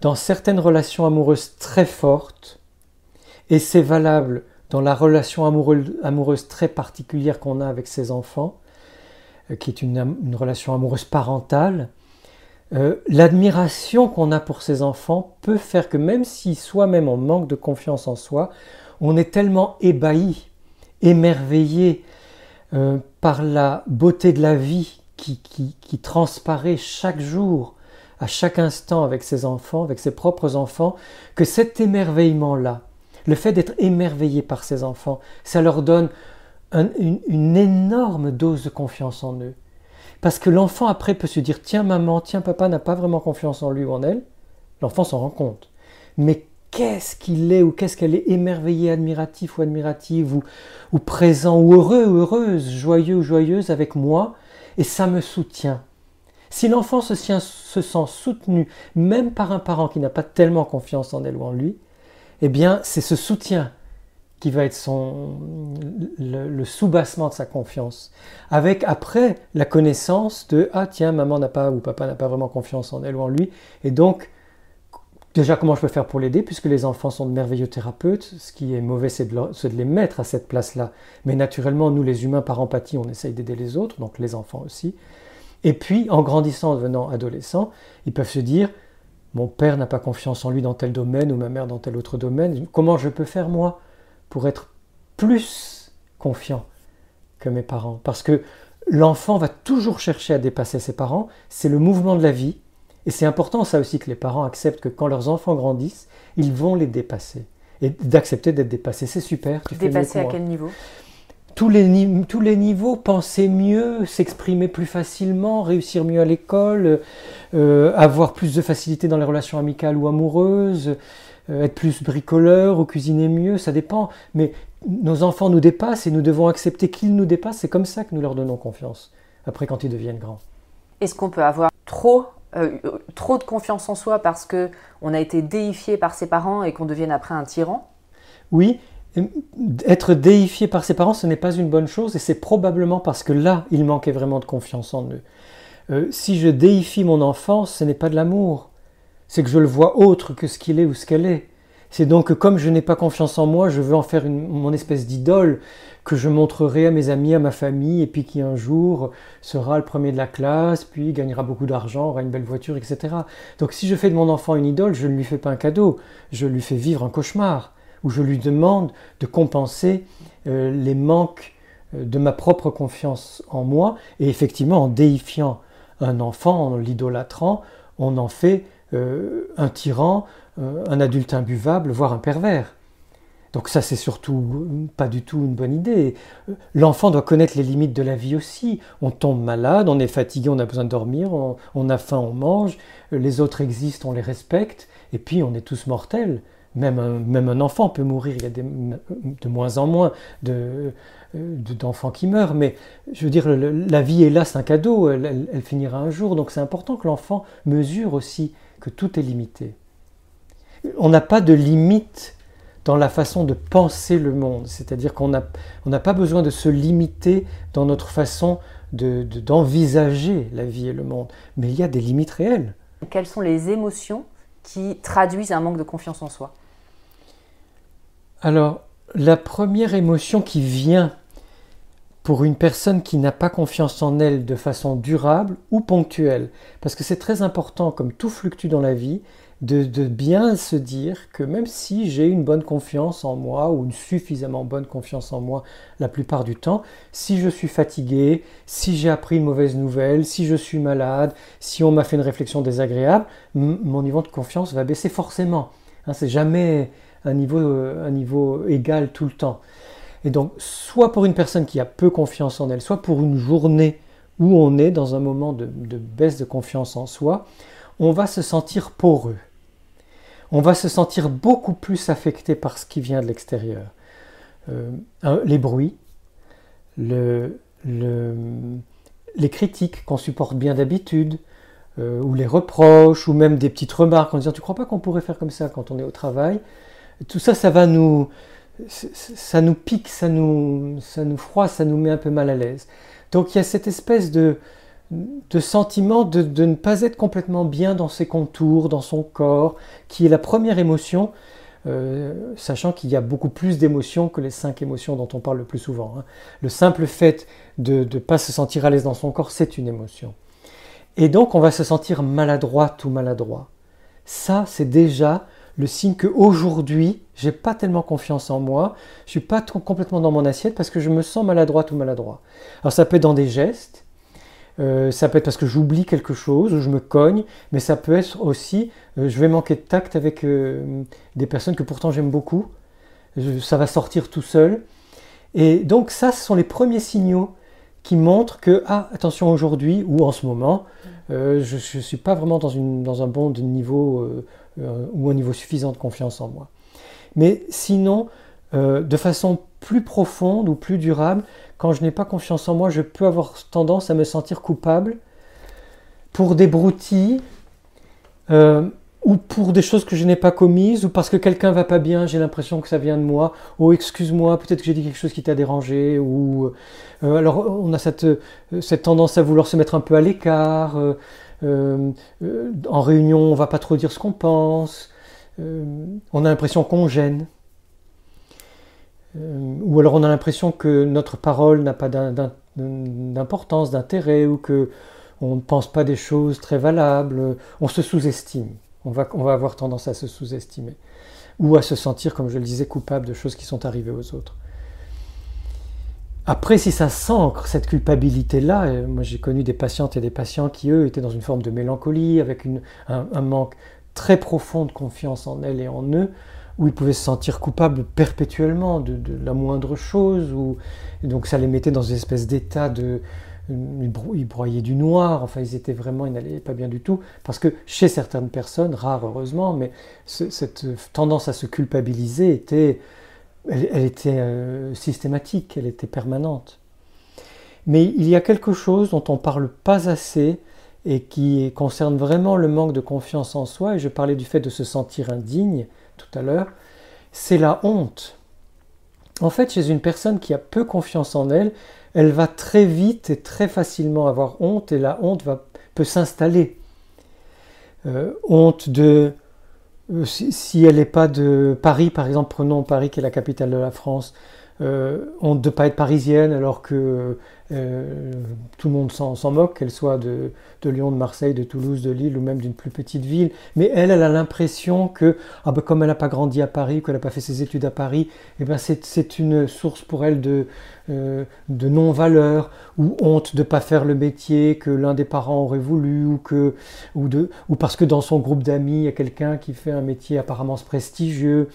dans certaines relations amoureuses très fortes, et c'est valable dans la relation amoureuse, très particulière qu'on a avec ses enfants, euh, qui est une, relation amoureuse parentale, euh, l'admiration qu'on a pour ses enfants peut faire que même si soi-même on manque de confiance en soi, on est tellement ébahi, émerveillé euh, par la beauté de la vie qui, qui, transparaît chaque jour, à chaque instant avec ses enfants, avec ses propres enfants, que cet émerveillement-là, le fait d'être émerveillé par ses enfants, ça leur donne une, énorme dose de confiance en eux. Parce que l'enfant après peut se dire tiens maman, tiens papa n'a pas vraiment confiance en lui ou en elle. L'enfant s'en rend compte. Mais qu'est-ce qu'il est ou qu'est-ce qu'elle est émerveillée, admiratif ou admirative ou, présent ou heureux ou heureuse, joyeux ou joyeuse avec moi et ça me soutient. Si l'enfant se, se sent soutenu même par un parent qui n'a pas tellement confiance en elle ou en lui, eh bien c'est ce soutien qui va être le, soubassement de sa confiance. Avec après la connaissance de ah tiens maman n'a pas ou papa n'a pas vraiment confiance en elle ou en lui et donc déjà comment je peux faire pour l'aider puisque les enfants sont de merveilleux thérapeutes. Ce qui est mauvais c'est de, de, les mettre à cette place-là. Mais naturellement nous les humains par empathie on essaye d'aider les autres donc les enfants aussi. Et puis en grandissant en devenant adolescents ils peuvent se dire mon père n'a pas confiance en lui dans tel domaine ou ma mère dans tel autre domaine. Comment je peux faire moi pour être plus confiant que mes parents? Parce que l'enfant va toujours chercher à dépasser ses parents, c'est le mouvement de la vie, et c'est important ça aussi que les parents acceptent que quand leurs enfants grandissent, ils vont les dépasser. Et d'accepter d'être dépassés, c'est super. Tu dépasser à quel niveau? Tous les, tous les niveaux, penser mieux, s'exprimer plus facilement, réussir mieux à l'école, euh, avoir plus de facilité dans les relations amicales ou amoureuses, euh, être plus bricoleur ou cuisiner mieux, ça dépend. Mais nos enfants nous dépassent et nous devons accepter qu'ils nous dépassent. C'est comme ça que nous leur donnons confiance, après quand ils deviennent grands. Est-ce qu'on peut avoir trop, euh, trop de confiance en soi parce qu'on a été déifié par ses parents et qu'on devienne après un tyran? Oui, être déifié par ses parents, ce n'est pas une bonne chose et c'est probablement parce que là, il manquait vraiment de confiance en eux. Euh, si je déifie mon enfant, ce n'est pas de l'amour, c'est que je le vois autre que ce qu'il est ou ce qu'elle est. C'est donc que comme je n'ai pas confiance en moi, je veux en faire mon espèce d'idole que je montrerai à mes amis, à ma famille, et puis qui un jour sera le premier de la classe, puis gagnera beaucoup d'argent, aura une belle voiture, etc. Donc si je fais de mon enfant une idole, je ne lui fais pas un cadeau, je lui fais vivre un cauchemar, où je lui demande de compenser euh, les manques euh, de ma propre confiance en moi, et effectivement en déifiant un enfant, en l'idolâtrant, on en fait euh, un tyran, un adulte imbuvable, voire un pervers. Donc ça, c'est surtout pas du tout une bonne idée. L'enfant doit connaître les limites de la vie aussi. On tombe malade, on est fatigué, on a besoin de dormir, on, a faim, on mange, les autres existent, on les respecte, et puis on est tous mortels. Même un, enfant peut mourir, il y a de moins en moins de, d'enfants qui meurent, mais je veux dire, la vie est là, c'est un cadeau, elle finira un jour, donc c'est important que l'enfant mesure aussi que tout est limité. On n'a pas de limite dans la façon de penser le monde, c'est-à-dire qu'on n'a pas besoin de se limiter dans notre façon d'envisager la vie et le monde, mais il y a des limites réelles. Quelles sont les émotions qui traduisent un manque de confiance en soi? Alors, la première émotion qui vient pour une personne qui n'a pas confiance en elle de façon durable ou ponctuelle. Parce que c'est très important, comme tout fluctue dans la vie, de, bien se dire que même si j'ai une bonne confiance en moi ou une suffisamment bonne confiance en moi la plupart du temps, si je suis fatigué, si j'ai appris une mauvaise nouvelle, si je suis malade, si on m'a fait une réflexion désagréable, mon niveau de confiance va baisser forcément. Hein, c'est jamais un niveau, un niveau égal tout le temps. Et donc, soit pour une personne qui a peu confiance en elle, soit pour une journée où on est dans un moment de, baisse de confiance en soi, on va se sentir poreux. On va se sentir beaucoup plus affecté par ce qui vient de l'extérieur. Euh, les bruits, les critiques qu'on supporte bien d'habitude, euh, ou les reproches, ou même des petites remarques en disant Tu crois pas qu'on pourrait faire comme ça quand on est au travail? Tout ça, ça va nous, ça nous pique, ça nous, ça nous froisse, ça nous met un peu mal à l'aise. Donc il y a cette espèce de, de sentiment de, de, ne pas être complètement bien dans ses contours, dans son corps, qui est la première émotion, euh, sachant qu'il y a beaucoup plus d'émotions que les cinq émotions dont on parle le plus souvent. Hein. Le simple fait de ne pas se sentir à l'aise dans son corps, c'est une émotion. Et donc on va se sentir maladroite ou maladroit. Ça, c'est déjà le signe qu'aujourd'hui, j'ai pas tellement confiance en moi, je suis pas trop complètement dans mon assiette parce que je me sens maladroite ou maladroit. Alors ça peut être dans des gestes, euh, ça peut être parce que j'oublie quelque chose ou je me cogne, mais ça peut être aussi, euh, je vais manquer de tact avec euh, des personnes que pourtant j'aime beaucoup, ça va sortir tout seul. Et donc ça, ce sont les premiers signaux qui montrent que, ah, attention aujourd'hui ou en ce moment, je ne suis pas vraiment dans, une, dans un bon niveau ou un niveau suffisant de confiance en moi. Mais sinon, de façon plus profonde ou plus durable, quand je n'ai pas confiance en moi, je peux avoir tendance à me sentir coupable pour des broutilles euh, ou pour des choses que je n'ai pas commises ou parce que quelqu'un va pas bien, j'ai l'impression que ça vient de moi. Oh, excuse-moi, peut-être que j'ai dit quelque chose qui t'a dérangé. Ou euh, alors on a cette, euh, cette tendance à vouloir se mettre un peu à l'écart. En réunion, on va pas trop dire ce qu'on pense. on a l'impression qu'on gêne. Euh, ou alors on a l'impression que notre parole n'a pas d'importance, d'intérêt, ou que on ne pense pas des choses très valables, on se sous-estime. On va avoir tendance à se sous-estimer. Ou à se sentir, comme je le disais, coupable de choses qui sont arrivées aux autres. Après, si ça s'ancre, cette culpabilité-là, euh, moi j'ai connu des patientes et des patients qui, eux, étaient dans une forme de mélancolie, avec un, un manque très profond de confiance en elles et en eux, où ils pouvaient se sentir coupables perpétuellement de, la moindre chose, ou, donc ça les mettait dans une espèce d'état de... Ils broyaient du noir, enfin ils étaient vraiment, ils n'allaient pas bien du tout, parce que chez certaines personnes, rares heureusement, mais cette tendance à se culpabiliser était, elle, était euh, systématique, elle était permanente. Mais il y a quelque chose dont on ne parle pas assez et qui concerne vraiment le manque de confiance en soi, et je parlais du fait de se sentir indigne, tout à l'heure, c'est la honte. En fait, chez une personne qui a peu confiance en elle, elle va très vite et très facilement avoir honte et la honte peut s'installer. Euh, honte de... Euh, si, elle n'est pas de Paris, par exemple, prenons Paris qui est la capitale de la France, euh, de ne pas être parisienne alors que euh, tout le monde s'en moque, qu'elle soit de, Lyon, de Marseille, de Toulouse, de Lille ou même d'une plus petite ville. Mais elle, elle a l'impression que, ah ben, comme elle n'a pas grandi à Paris, qu'elle n'a pas fait ses études à Paris, eh ben c'est une source pour elle de, euh, de non-valeur ou honte de ne pas faire le métier que l'un des parents aurait voulu ou, que, ou, de, ou parce que dans son groupe d'amis, il y a quelqu'un qui fait un métier apparemment prestigieux.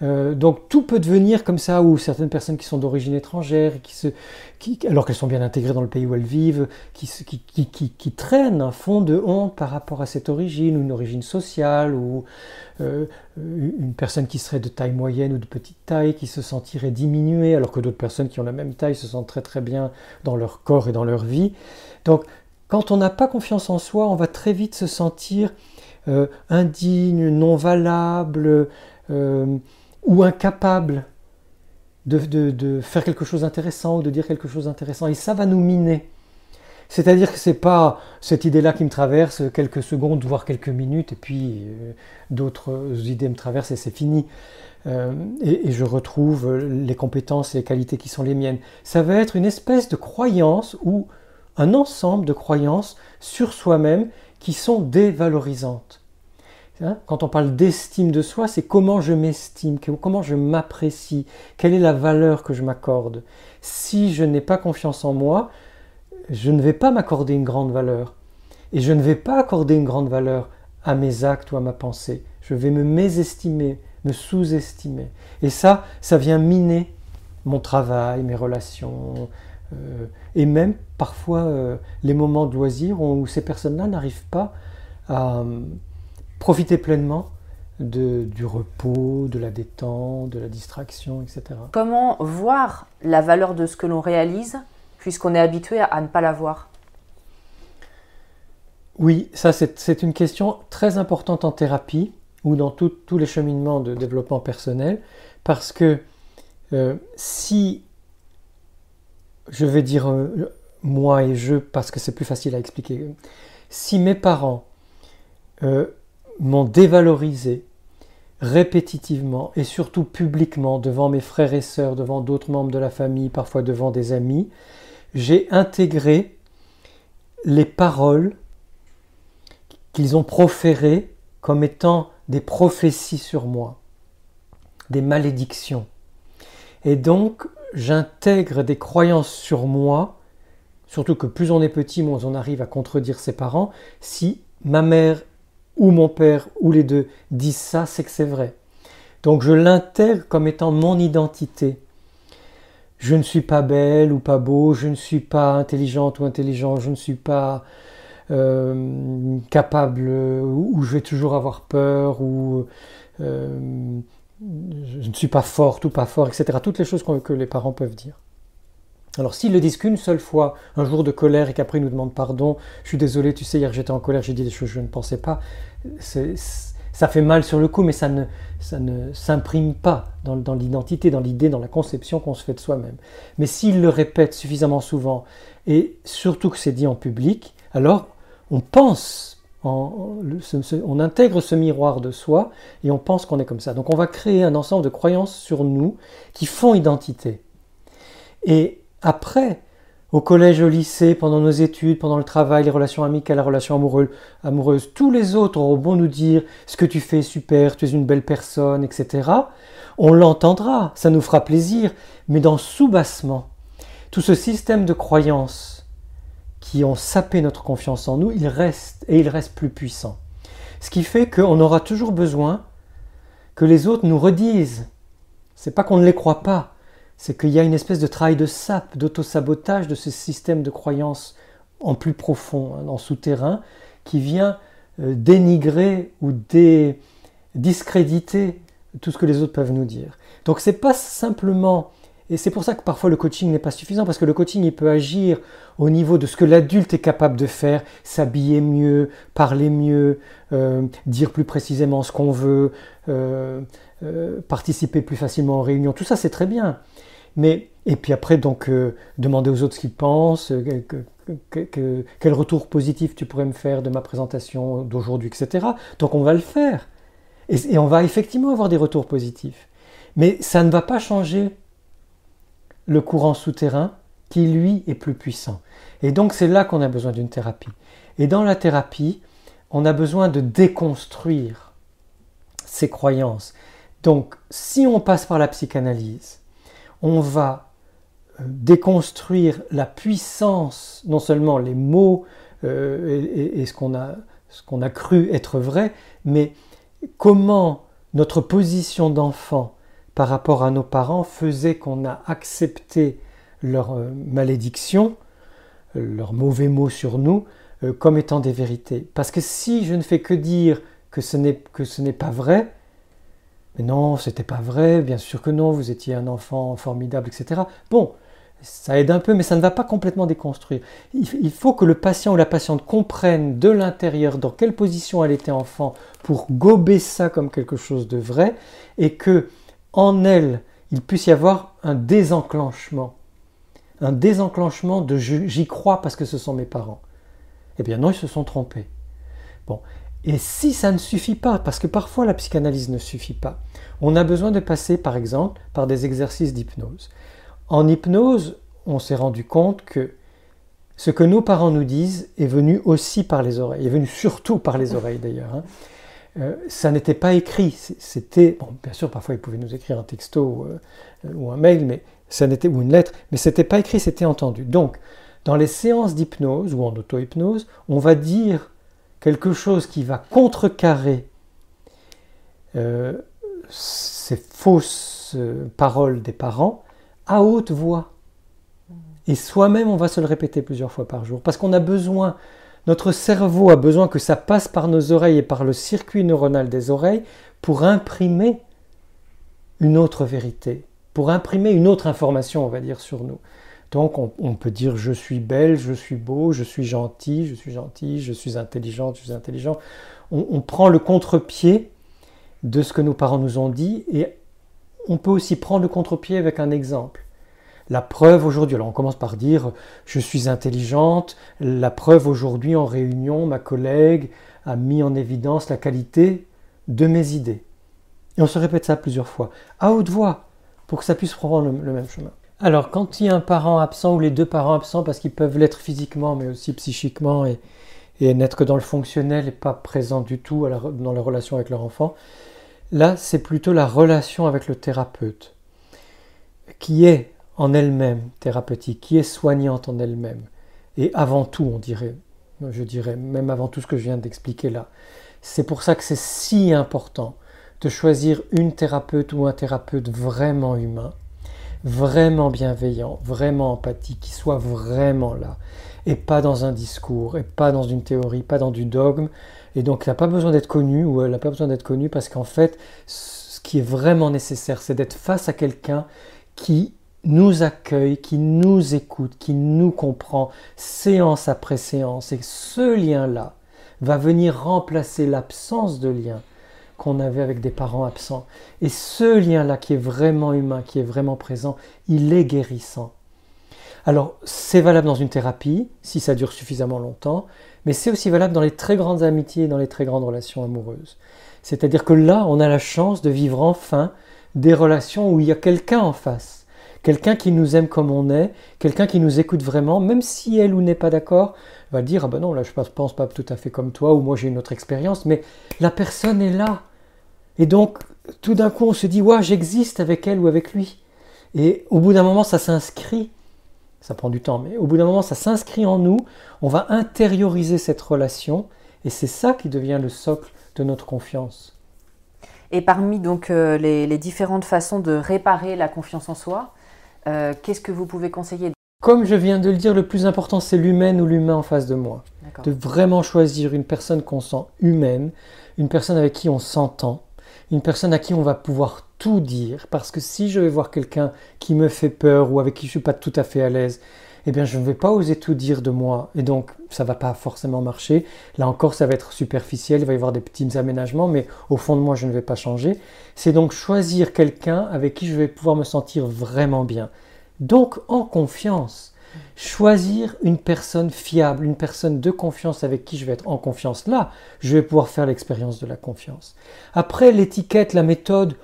Euh, donc tout peut devenir comme ça, ou certaines personnes qui sont d'origine étrangère, qui se, alors qu'elles sont bien intégrées dans le pays où elles vivent, qui, qui, qui, traînent un fond de honte par rapport à cette origine, ou une origine sociale, ou euh, une personne qui serait de taille moyenne ou de petite taille, qui se sentirait diminuée, alors que d'autres personnes qui ont la même taille se sentent très très bien dans leur corps et dans leur vie. Donc quand on n'a pas confiance en soi, on va très vite se sentir euh, indigne, non valable, ou incapable de, faire quelque chose d'intéressant ou de dire quelque chose d'intéressant. Et ça va nous miner. C'est-à-dire que ce n'est pas cette idée-là qui me traverse quelques secondes, voire quelques minutes, et puis euh, d'autres idées me traversent et c'est fini. Euh, et, je retrouve les compétences et les qualités qui sont les miennes. Ça va être une espèce de croyance ou un ensemble de croyances sur soi-même qui sont dévalorisantes. Quand on parle d'estime de soi, c'est comment je m'estime, comment je m'apprécie, quelle est la valeur que je m'accorde. Si je n'ai pas confiance en moi, je ne vais pas m'accorder une grande valeur. Et je ne vais pas accorder une grande valeur à mes actes ou à ma pensée. Je vais me mésestimer, me sous-estimer. Et ça, ça vient miner mon travail, mes relations, euh, et même parfois euh, les moments de loisir où ces personnes-là n'arrivent pas à profiter pleinement de, du repos, de la détente, de la distraction, etc. Comment voir la valeur de ce que l'on réalise puisqu'on est habitué à, ne pas la voir Oui, ça c'est une question très importante en thérapie ou dans tous les cheminements de développement personnel parce que euh, si je vais dire euh, moi et je parce que c'est plus facile à expliquer, si mes parents m'ont dévalorisé répétitivement et surtout publiquement devant mes frères et sœurs, devant d'autres membres de la famille, parfois devant des amis, j'ai intégré les paroles qu'ils ont proférées comme étant des prophéties sur moi, des malédictions. Et donc, j'intègre des croyances sur moi, surtout que plus on est petit, moins on arrive à contredire ses parents. Si ma mère ou mon père ou les deux disent ça, c'est que c'est vrai. Donc je l'intègre comme étant mon identité. Je ne suis pas belle ou pas beau, je ne suis pas intelligente ou intelligent, je ne suis pas euh, capable ou je vais toujours avoir peur ou euh, je ne suis pas forte ou pas fort, etc. Toutes les choses que les parents peuvent dire. Alors s'ils le disent qu'une seule fois, un jour de colère, et qu'après ils nous demandent pardon, je suis désolé, tu sais, hier j'étais en colère, j'ai dit des choses que je ne pensais pas, ça fait mal sur le coup, mais ça ne, s'imprime pas dans, dans l'identité, dans l'idée, dans la conception qu'on se fait de soi-même. Mais s'ils le répètent suffisamment souvent, et surtout que c'est dit en public, alors on pense, on intègre ce miroir de soi, et on pense qu'on est comme ça. Donc on va créer un ensemble de croyances sur nous qui font identité. Et après, au collège, au lycée, pendant nos études, pendant le travail, les relations amicales, la relation amoureuse, tous les autres auront beau nous dire ce que tu fais super, tu es une belle personne, etc. On l'entendra, ça nous fera plaisir, mais dans sous-bassement, tout ce système de croyances qui ont sapé notre confiance en nous, il reste et il reste plus puissant. Ce qui fait qu'on aura toujours besoin que les autres nous redisent. C'est pas qu'on ne les croit pas, c'est qu'il y a une espèce de travail de sape, d'auto-sabotage de ce système de croyance en plus profond, hein, en souterrain, qui vient euh, dénigrer ou discréditer tout ce que les autres peuvent nous dire. Donc c'est pas simplement et c'est pour ça que parfois le coaching n'est pas suffisant, parce que le coaching, il peut agir au niveau de ce que l'adulte est capable de faire, s'habiller mieux, parler mieux, euh, dire plus précisément ce qu'on veut, euh, participer plus facilement aux réunions. Tout ça, c'est très bien. Mais, et puis après, donc, euh, demander aux autres ce qu'ils pensent, euh, quel retour positif tu pourrais me faire de ma présentation d'aujourd'hui, etc. Donc on va le faire. Et, on va effectivement avoir des retours positifs. Mais ça ne va pas changer le courant souterrain qui, lui, est plus puissant. Et donc c'est là qu'on a besoin d'une thérapie. Et dans la thérapie, on a besoin de déconstruire ces croyances. Donc si on passe par la psychanalyse, on va euh, déconstruire la puissance, non seulement les mots euh, et, ce qu'on a, a, cru être vrai, mais comment notre position d'enfant par rapport à nos parents faisait qu'on a accepté leur euh, malédiction, leurs mauvais mots sur nous, comme étant des vérités. Parce que si je ne fais que dire que ce n'est pas vrai, mais non, c'était pas vrai, bien sûr que non, vous étiez un enfant formidable, etc. Bon, ça aide un peu, mais ça ne va pas complètement déconstruire. Il faut que le patient ou la patiente comprenne de l'intérieur dans quelle position elle était enfant pour gober ça comme quelque chose de vrai et que en elle, il puisse y avoir un désenclenchement. Un désenclenchement de j'y crois parce que ce sont mes parents. Eh bien non, ils se sont trompés. Bon, et si ça ne suffit pas, parce que parfois la psychanalyse ne suffit pas, on a besoin de passer par exemple par des exercices d'hypnose. En hypnose, on s'est rendu compte que ce que nos parents nous disent est venu aussi par les oreilles, est venu surtout par les oreilles d'ailleurs. Hein. Euh, ça n'était pas écrit, c'était, bien sûr, parfois ils pouvaient nous écrire un texto euh, ou un mail, mais ça n'était ou une lettre, mais c'était pas écrit, c'était entendu. Donc, dans les séances d'hypnose ou en auto-hypnose, on va dire quelque chose qui va contrecarrer euh, ces fausses euh, paroles des parents à haute voix. Et soi-même, on va se le répéter plusieurs fois par jour, parce qu'on a besoin, notre cerveau a besoin que ça passe par nos oreilles et par le circuit neuronal des oreilles pour imprimer une autre vérité, pour imprimer une autre information, on va dire, sur nous. Donc on, peut dire je suis belle, je suis beau, je suis gentil, je suis gentil, je suis intelligente, je suis intelligent. On, prend le contre-pied de ce que nos parents nous ont dit et on peut aussi prendre le contre-pied avec un exemple. La preuve aujourd'hui, alors on commence par dire je suis intelligente, la preuve aujourd'hui en réunion, ma collègue a mis en évidence la qualité de mes idées. Et on se répète ça plusieurs fois, à haute voix, pour que ça puisse prendre le, même chemin. Alors quand il y a un parent absent ou les deux parents absents, parce qu'ils peuvent l'être physiquement mais aussi psychiquement et, n'être que dans le fonctionnel et pas présent du tout dans la relation avec leur enfant, là c'est plutôt la relation avec le thérapeute qui est en elle-même thérapeutique, qui est soignante en elle-même. Et avant tout, on dirait, je dirais, même avant tout ce que je viens d'expliquer là. C'est pour ça que c'est si important de choisir une thérapeute ou un thérapeute vraiment humain, vraiment bienveillant, vraiment empathique, qui soit vraiment là, et pas dans un discours, et pas dans une théorie, pas dans du dogme. Et donc, il n'a pas besoin d'être connu, ou elle n'a pas besoin d'être connue, parce qu'en fait, ce qui est vraiment nécessaire, c'est d'être face à quelqu'un qui nous accueille, qui nous écoute, qui nous comprend séance après séance. Et ce lien-là va venir remplacer l'absence de lien qu'on avait avec des parents absents. Et ce lien-là qui est vraiment humain, qui est vraiment présent, il est guérissant. Alors, c'est valable dans une thérapie, si ça dure suffisamment longtemps, mais c'est aussi valable dans les très grandes amitiés et dans les très grandes relations amoureuses. C'est-à-dire que là, on a la chance de vivre enfin des relations où il y a quelqu'un en face quelqu'un qui nous aime comme on est, quelqu'un qui nous écoute vraiment, même si elle ou n'est pas d'accord, va dire ah ben non là je pense pas tout à fait comme toi ou moi j'ai une autre expérience, mais la personne est là. Et donc tout d'un coup on se dit ouais j'existe avec elle ou avec lui. Et au bout d'un moment ça s'inscrit, ça prend du temps, mais au bout d'un moment ça s'inscrit en nous, on va intérioriser cette relation et c'est ça qui devient le socle de notre confiance. Et parmi donc euh, les, différentes façons de réparer la confiance en soi, euh, qu'est-ce que vous pouvez conseiller Comme je viens de le dire, le plus important, c'est l'humaine ou l'humain en face de moi. De vraiment choisir une personne qu'on sent humaine, une personne avec qui on s'entend, une personne à qui on va pouvoir tout dire. Parce que si je vais voir quelqu'un qui me fait peur ou avec qui je ne suis pas tout à fait à l'aise, eh bien, je ne vais pas oser tout dire de moi. Et donc, ça ne va pas forcément marcher. Là encore, ça va être superficiel, il va y avoir des petits aménagements, mais au fond de moi, je ne vais pas changer. C'est donc choisir quelqu'un avec qui je vais pouvoir me sentir vraiment bien. Donc, en confiance. Choisir une personne fiable, une personne de confiance avec qui je vais être en confiance. Là, je vais pouvoir faire l'expérience de la confiance. Après, l'étiquette, la méthode,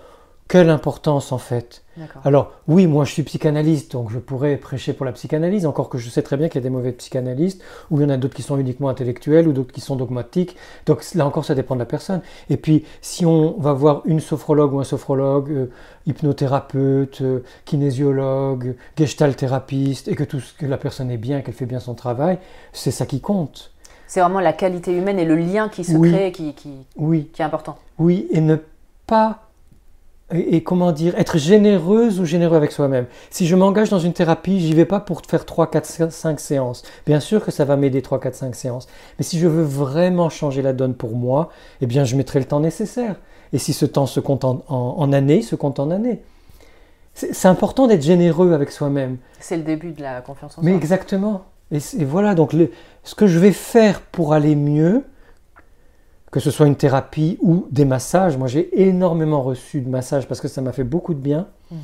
quelle importance en fait? Alors oui, moi je suis psychanalyste, donc je pourrais prêcher pour la psychanalyse, encore que je sais très bien qu'il y a des mauvais psychanalystes, ou il y en a d'autres qui sont uniquement intellectuels, ou d'autres qui sont dogmatiques. Donc là encore, ça dépend de la personne. Et puis, si on va voir une sophrologue ou un sophrologue, euh, hypnothérapeute, euh, kinésiologue, gestalt thérapeute, et que, tout, que la personne est bien, qu'elle fait bien son travail, c'est ça qui compte. C'est vraiment la qualité humaine et le lien qui se crée qui, qui, oui. qui est important. Oui, et ne pas et, comment dire, être généreuse ou généreux avec soi-même. Si je m'engage dans une thérapie, j'y vais pas pour faire 3, 4, 5 séances. Bien sûr que ça va m'aider 3, 4, 5 séances. Mais si je veux vraiment changer la donne pour moi, eh bien je mettrai le temps nécessaire. Et si ce temps se compte en, en, années, se compte en années. C'est important d'être généreux avec soi-même. C'est le début de la confiance en soi. Mais exactement. Et, voilà, donc ce que je vais faire pour aller mieux, que ce soit une thérapie ou des massages. Moi, j'ai énormément reçu de massages parce que ça m'a fait beaucoup de bien. Mhm.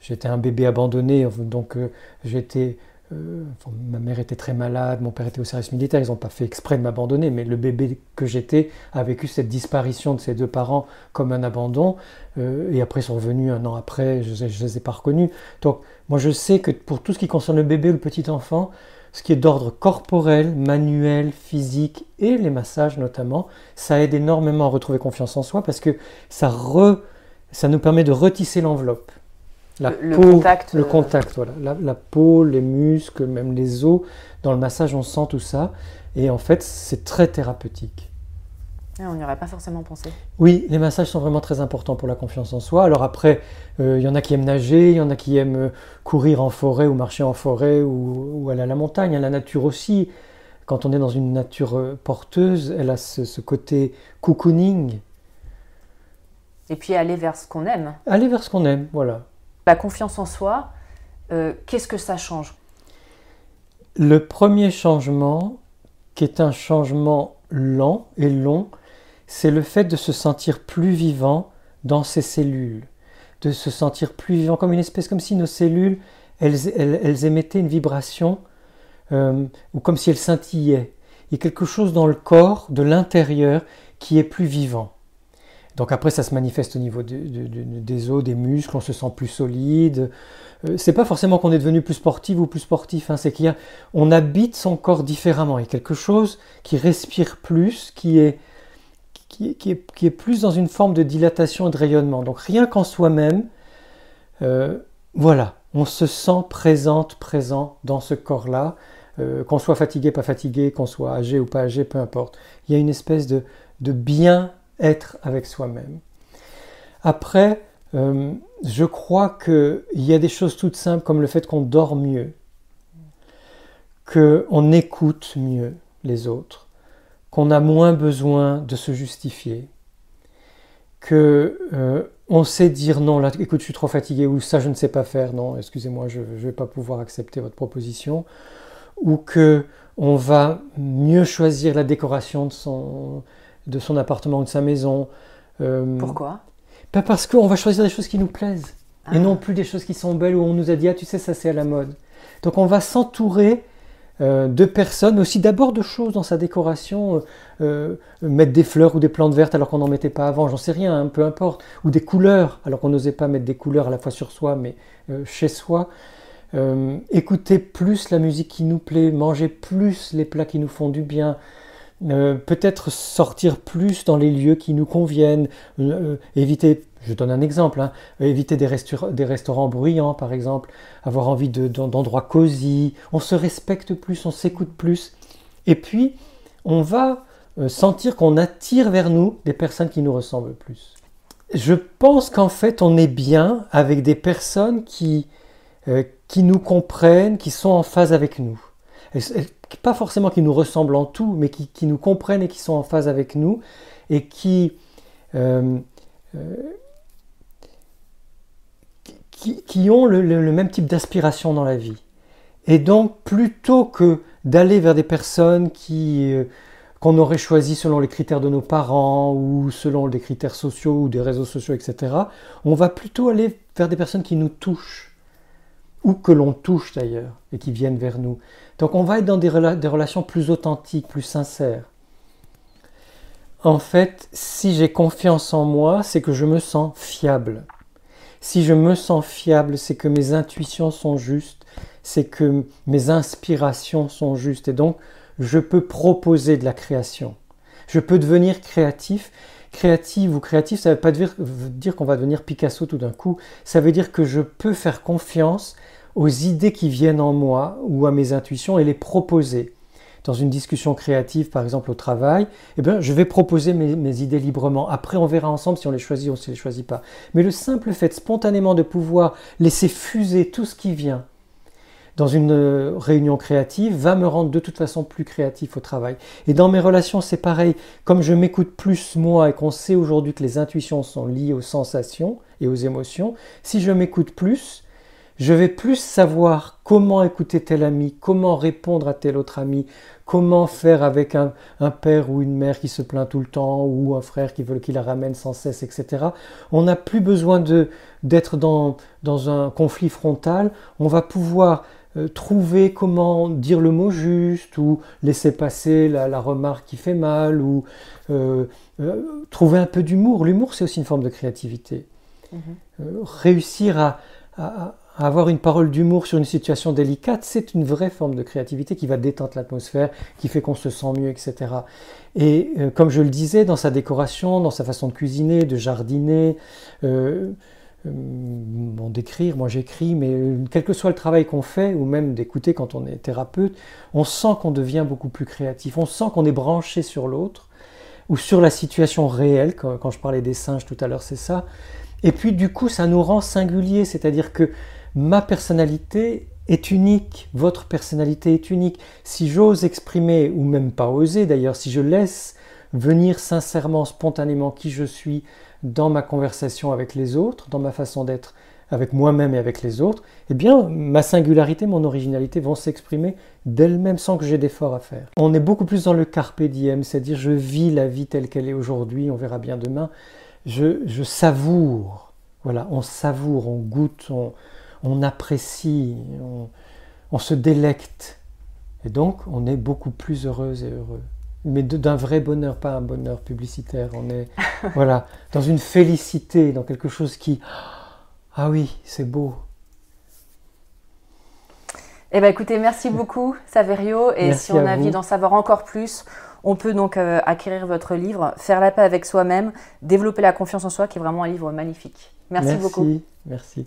J'étais un bébé abandonné, donc euh, j'étais. Euh, ma mère était très malade, mon père était au service militaire, ils n'ont pas fait exprès de m'abandonner, mais le bébé que j'étais a vécu cette disparition de ses deux parents comme un abandon, euh, et après ils sont revenus un an après, je ne les ai pas reconnus. Donc moi je sais que pour tout ce qui concerne le bébé ou le petit enfant, ce qui est d'ordre corporel, manuel, physique et les massages notamment, ça aide énormément à retrouver confiance en soi parce que ça, ça nous permet de retisser l'enveloppe. La le, peau, contact. Le euh, contact, voilà. La, peau, les muscles, même les os. Dans le massage, on sent tout ça. Et en fait, c'est très thérapeutique. Ah, on n'y aurait pas forcément pensé. Oui, les massages sont vraiment très importants pour la confiance en soi. Alors après, euh, il y en a qui aiment nager, il y en a qui aiment euh, courir en forêt ou marcher en forêt ou, aller à la montagne. La nature aussi, quand on est dans une nature euh, porteuse, elle a ce, côté cocooning. Et puis aller vers ce qu'on aime. Aller vers ce qu'on aime, voilà. La confiance en soi, qu'est-ce que ça change? Le premier changement, qui est un changement lent et long, c'est le fait de se sentir plus vivant dans ses cellules. de se sentir plus vivant, comme une espèce, comme si nos cellules, elles, émettaient une vibration, euh, ou comme si elles scintillaient. Il y a quelque chose dans le corps, de l'intérieur, qui est plus vivant. Donc après, ça se manifeste au niveau des os, des muscles, on se sent plus solide. Euh, c'est pas forcément qu'on est devenu plus sportif ou plus sportif, hein, c'est qu'il y a, on habite son corps différemment. Il y a quelque chose qui respire plus, qui est, qui, est, plus dans une forme de dilatation et de rayonnement. Donc rien qu'en soi-même, euh, voilà, on se sent présente, présent dans ce corps-là, euh, qu'on soit fatigué, pas fatigué, qu'on soit âgé ou pas âgé, peu importe. Il y a une espèce de, de bien être avec soi-même. Après, euh, je crois qu'il y a des choses toutes simples comme le fait qu'on dort mieux, qu'on écoute mieux les autres, qu'on a moins besoin de se justifier, que euh, on sait dire non, là, écoute, je suis trop fatigué, ou ça, je ne sais pas faire, non, excusez-moi, je ne vais pas pouvoir accepter votre proposition, ou que on va mieux choisir la décoration de son, de son appartement ou de sa maison. Euh, Pourquoi? pas Parce qu'on va choisir des choses qui nous plaisent et Ah. non plus des choses qui sont belles où on nous a dit ah tu sais ça c'est à la mode. Donc on va s'entourer euh, de personnes, aussi d'abord de choses dans sa décoration, euh, euh, mettre des fleurs ou des plantes vertes alors qu'on n'en mettait pas avant, j'en sais rien, hein, peu importe, ou des couleurs alors qu'on n'osait pas mettre des couleurs à la fois sur soi mais chez soi. Écouter plus la musique qui nous plaît, manger plus les plats qui nous font du bien, peut-être sortir plus dans les lieux qui nous conviennent, éviter, je donne un exemple, hein, éviter des, restaur- des restaurants bruyants par exemple, avoir envie de- d'en- d'endroits cosy, on se respecte plus, on s'écoute plus, et puis on va euh, sentir qu'on attire vers nous des personnes qui nous ressemblent plus. Je pense qu'en fait on est bien avec des personnes qui, euh, qui nous comprennent, qui sont en phase avec nous. Pas forcément qui nous ressemblent en tout, mais qui, nous comprennent et qui sont en phase avec nous. Et qui, euh, qui, ont le, même type d'aspiration dans la vie. Et donc, plutôt que d'aller vers des personnes qui, euh, qu'on aurait choisies selon les critères de nos parents ou selon des critères sociaux ou des réseaux sociaux, etc., on va plutôt aller vers des personnes qui nous touchent ou que l'on touche d'ailleurs et qui viennent vers nous. Donc on va être dans des relations plus authentiques, plus sincères. En fait, si j'ai confiance en moi, c'est que je me sens fiable. Si je me sens fiable, c'est que mes intuitions sont justes, c'est que mes inspirations sont justes et donc je peux proposer de la création. Je peux devenir créatif. Créative ou créatif, ça ne veut pas dire, dire qu'on va devenir Picasso tout d'un coup. Ça veut dire que je peux faire confiance aux idées qui viennent en moi ou à mes intuitions et les proposer. Dans une discussion créative, par exemple au travail, eh bien, je vais proposer mes, idées librement. Après, on verra ensemble si on les choisit ou si on ne les choisit pas. Mais le simple fait spontanément de pouvoir laisser fuser tout ce qui vient dans une euh, réunion créative va me rendre de toute façon plus créatif au travail. Et dans mes relations, c'est pareil. Comme je m'écoute plus moi et qu'on sait aujourd'hui que les intuitions sont liées aux sensations et aux émotions, si je m'écoute plus, je vais plus savoir comment écouter tel ami, comment répondre à tel autre ami, comment faire avec un, un père ou une mère qui se plaint tout le temps ou un frère qui veut qu'il la ramène sans cesse, etc. On n'a plus besoin d'être dans, dans un conflit frontal. On va pouvoir euh, trouver comment dire le mot juste ou laisser passer la, la remarque qui fait mal ou euh, euh, trouver un peu d'humour. L'humour, c'est aussi une forme de créativité. Euh, réussir à avoir une parole d'humour sur une situation délicate, c'est une vraie forme de créativité qui va détendre l'atmosphère, qui fait qu'on se sent mieux, etc. Et euh, comme je le disais, dans sa décoration, dans sa façon de cuisiner, de jardiner, euh, euh, bon, d'écrire, moi j'écris, mais euh, quel que soit le travail qu'on fait, ou même d'écouter quand on est thérapeute, on sent qu'on devient beaucoup plus créatif, on sent qu'on est branché sur l'autre, ou sur la situation réelle, quand, quand je parlais des singes tout à l'heure, c'est ça. Et puis du coup, ça nous rend singuliers, c'est-à-dire que ma personnalité est unique, votre personnalité est unique. Si j'ose exprimer, ou même pas oser d'ailleurs, si je laisse venir sincèrement, spontanément qui je suis dans ma conversation avec les autres, dans ma façon d'être avec moi-même et avec les autres, eh bien, ma singularité, mon originalité vont s'exprimer d'elles-mêmes sans que j'ai d'effort à faire. On est beaucoup plus dans le carpe diem, c'est-à-dire je vis la vie telle qu'elle est aujourd'hui, on verra bien demain. Je, je savoure. Voilà, on savoure, on goûte, on, apprécie, on, se délecte. Et donc, on est beaucoup plus heureuse et heureux. Mais d'un vrai bonheur, pas un bonheur publicitaire. On est voilà, dans une félicité, dans quelque chose qui... Ah oui, c'est beau. Eh bien écoutez, merci beaucoup Saverio. Et si on a envie d'en savoir encore plus, on peut donc euh, acquérir votre livre, Faire la paix avec soi-même, développer la confiance en soi, qui est vraiment un livre magnifique. Merci, merci beaucoup. Merci.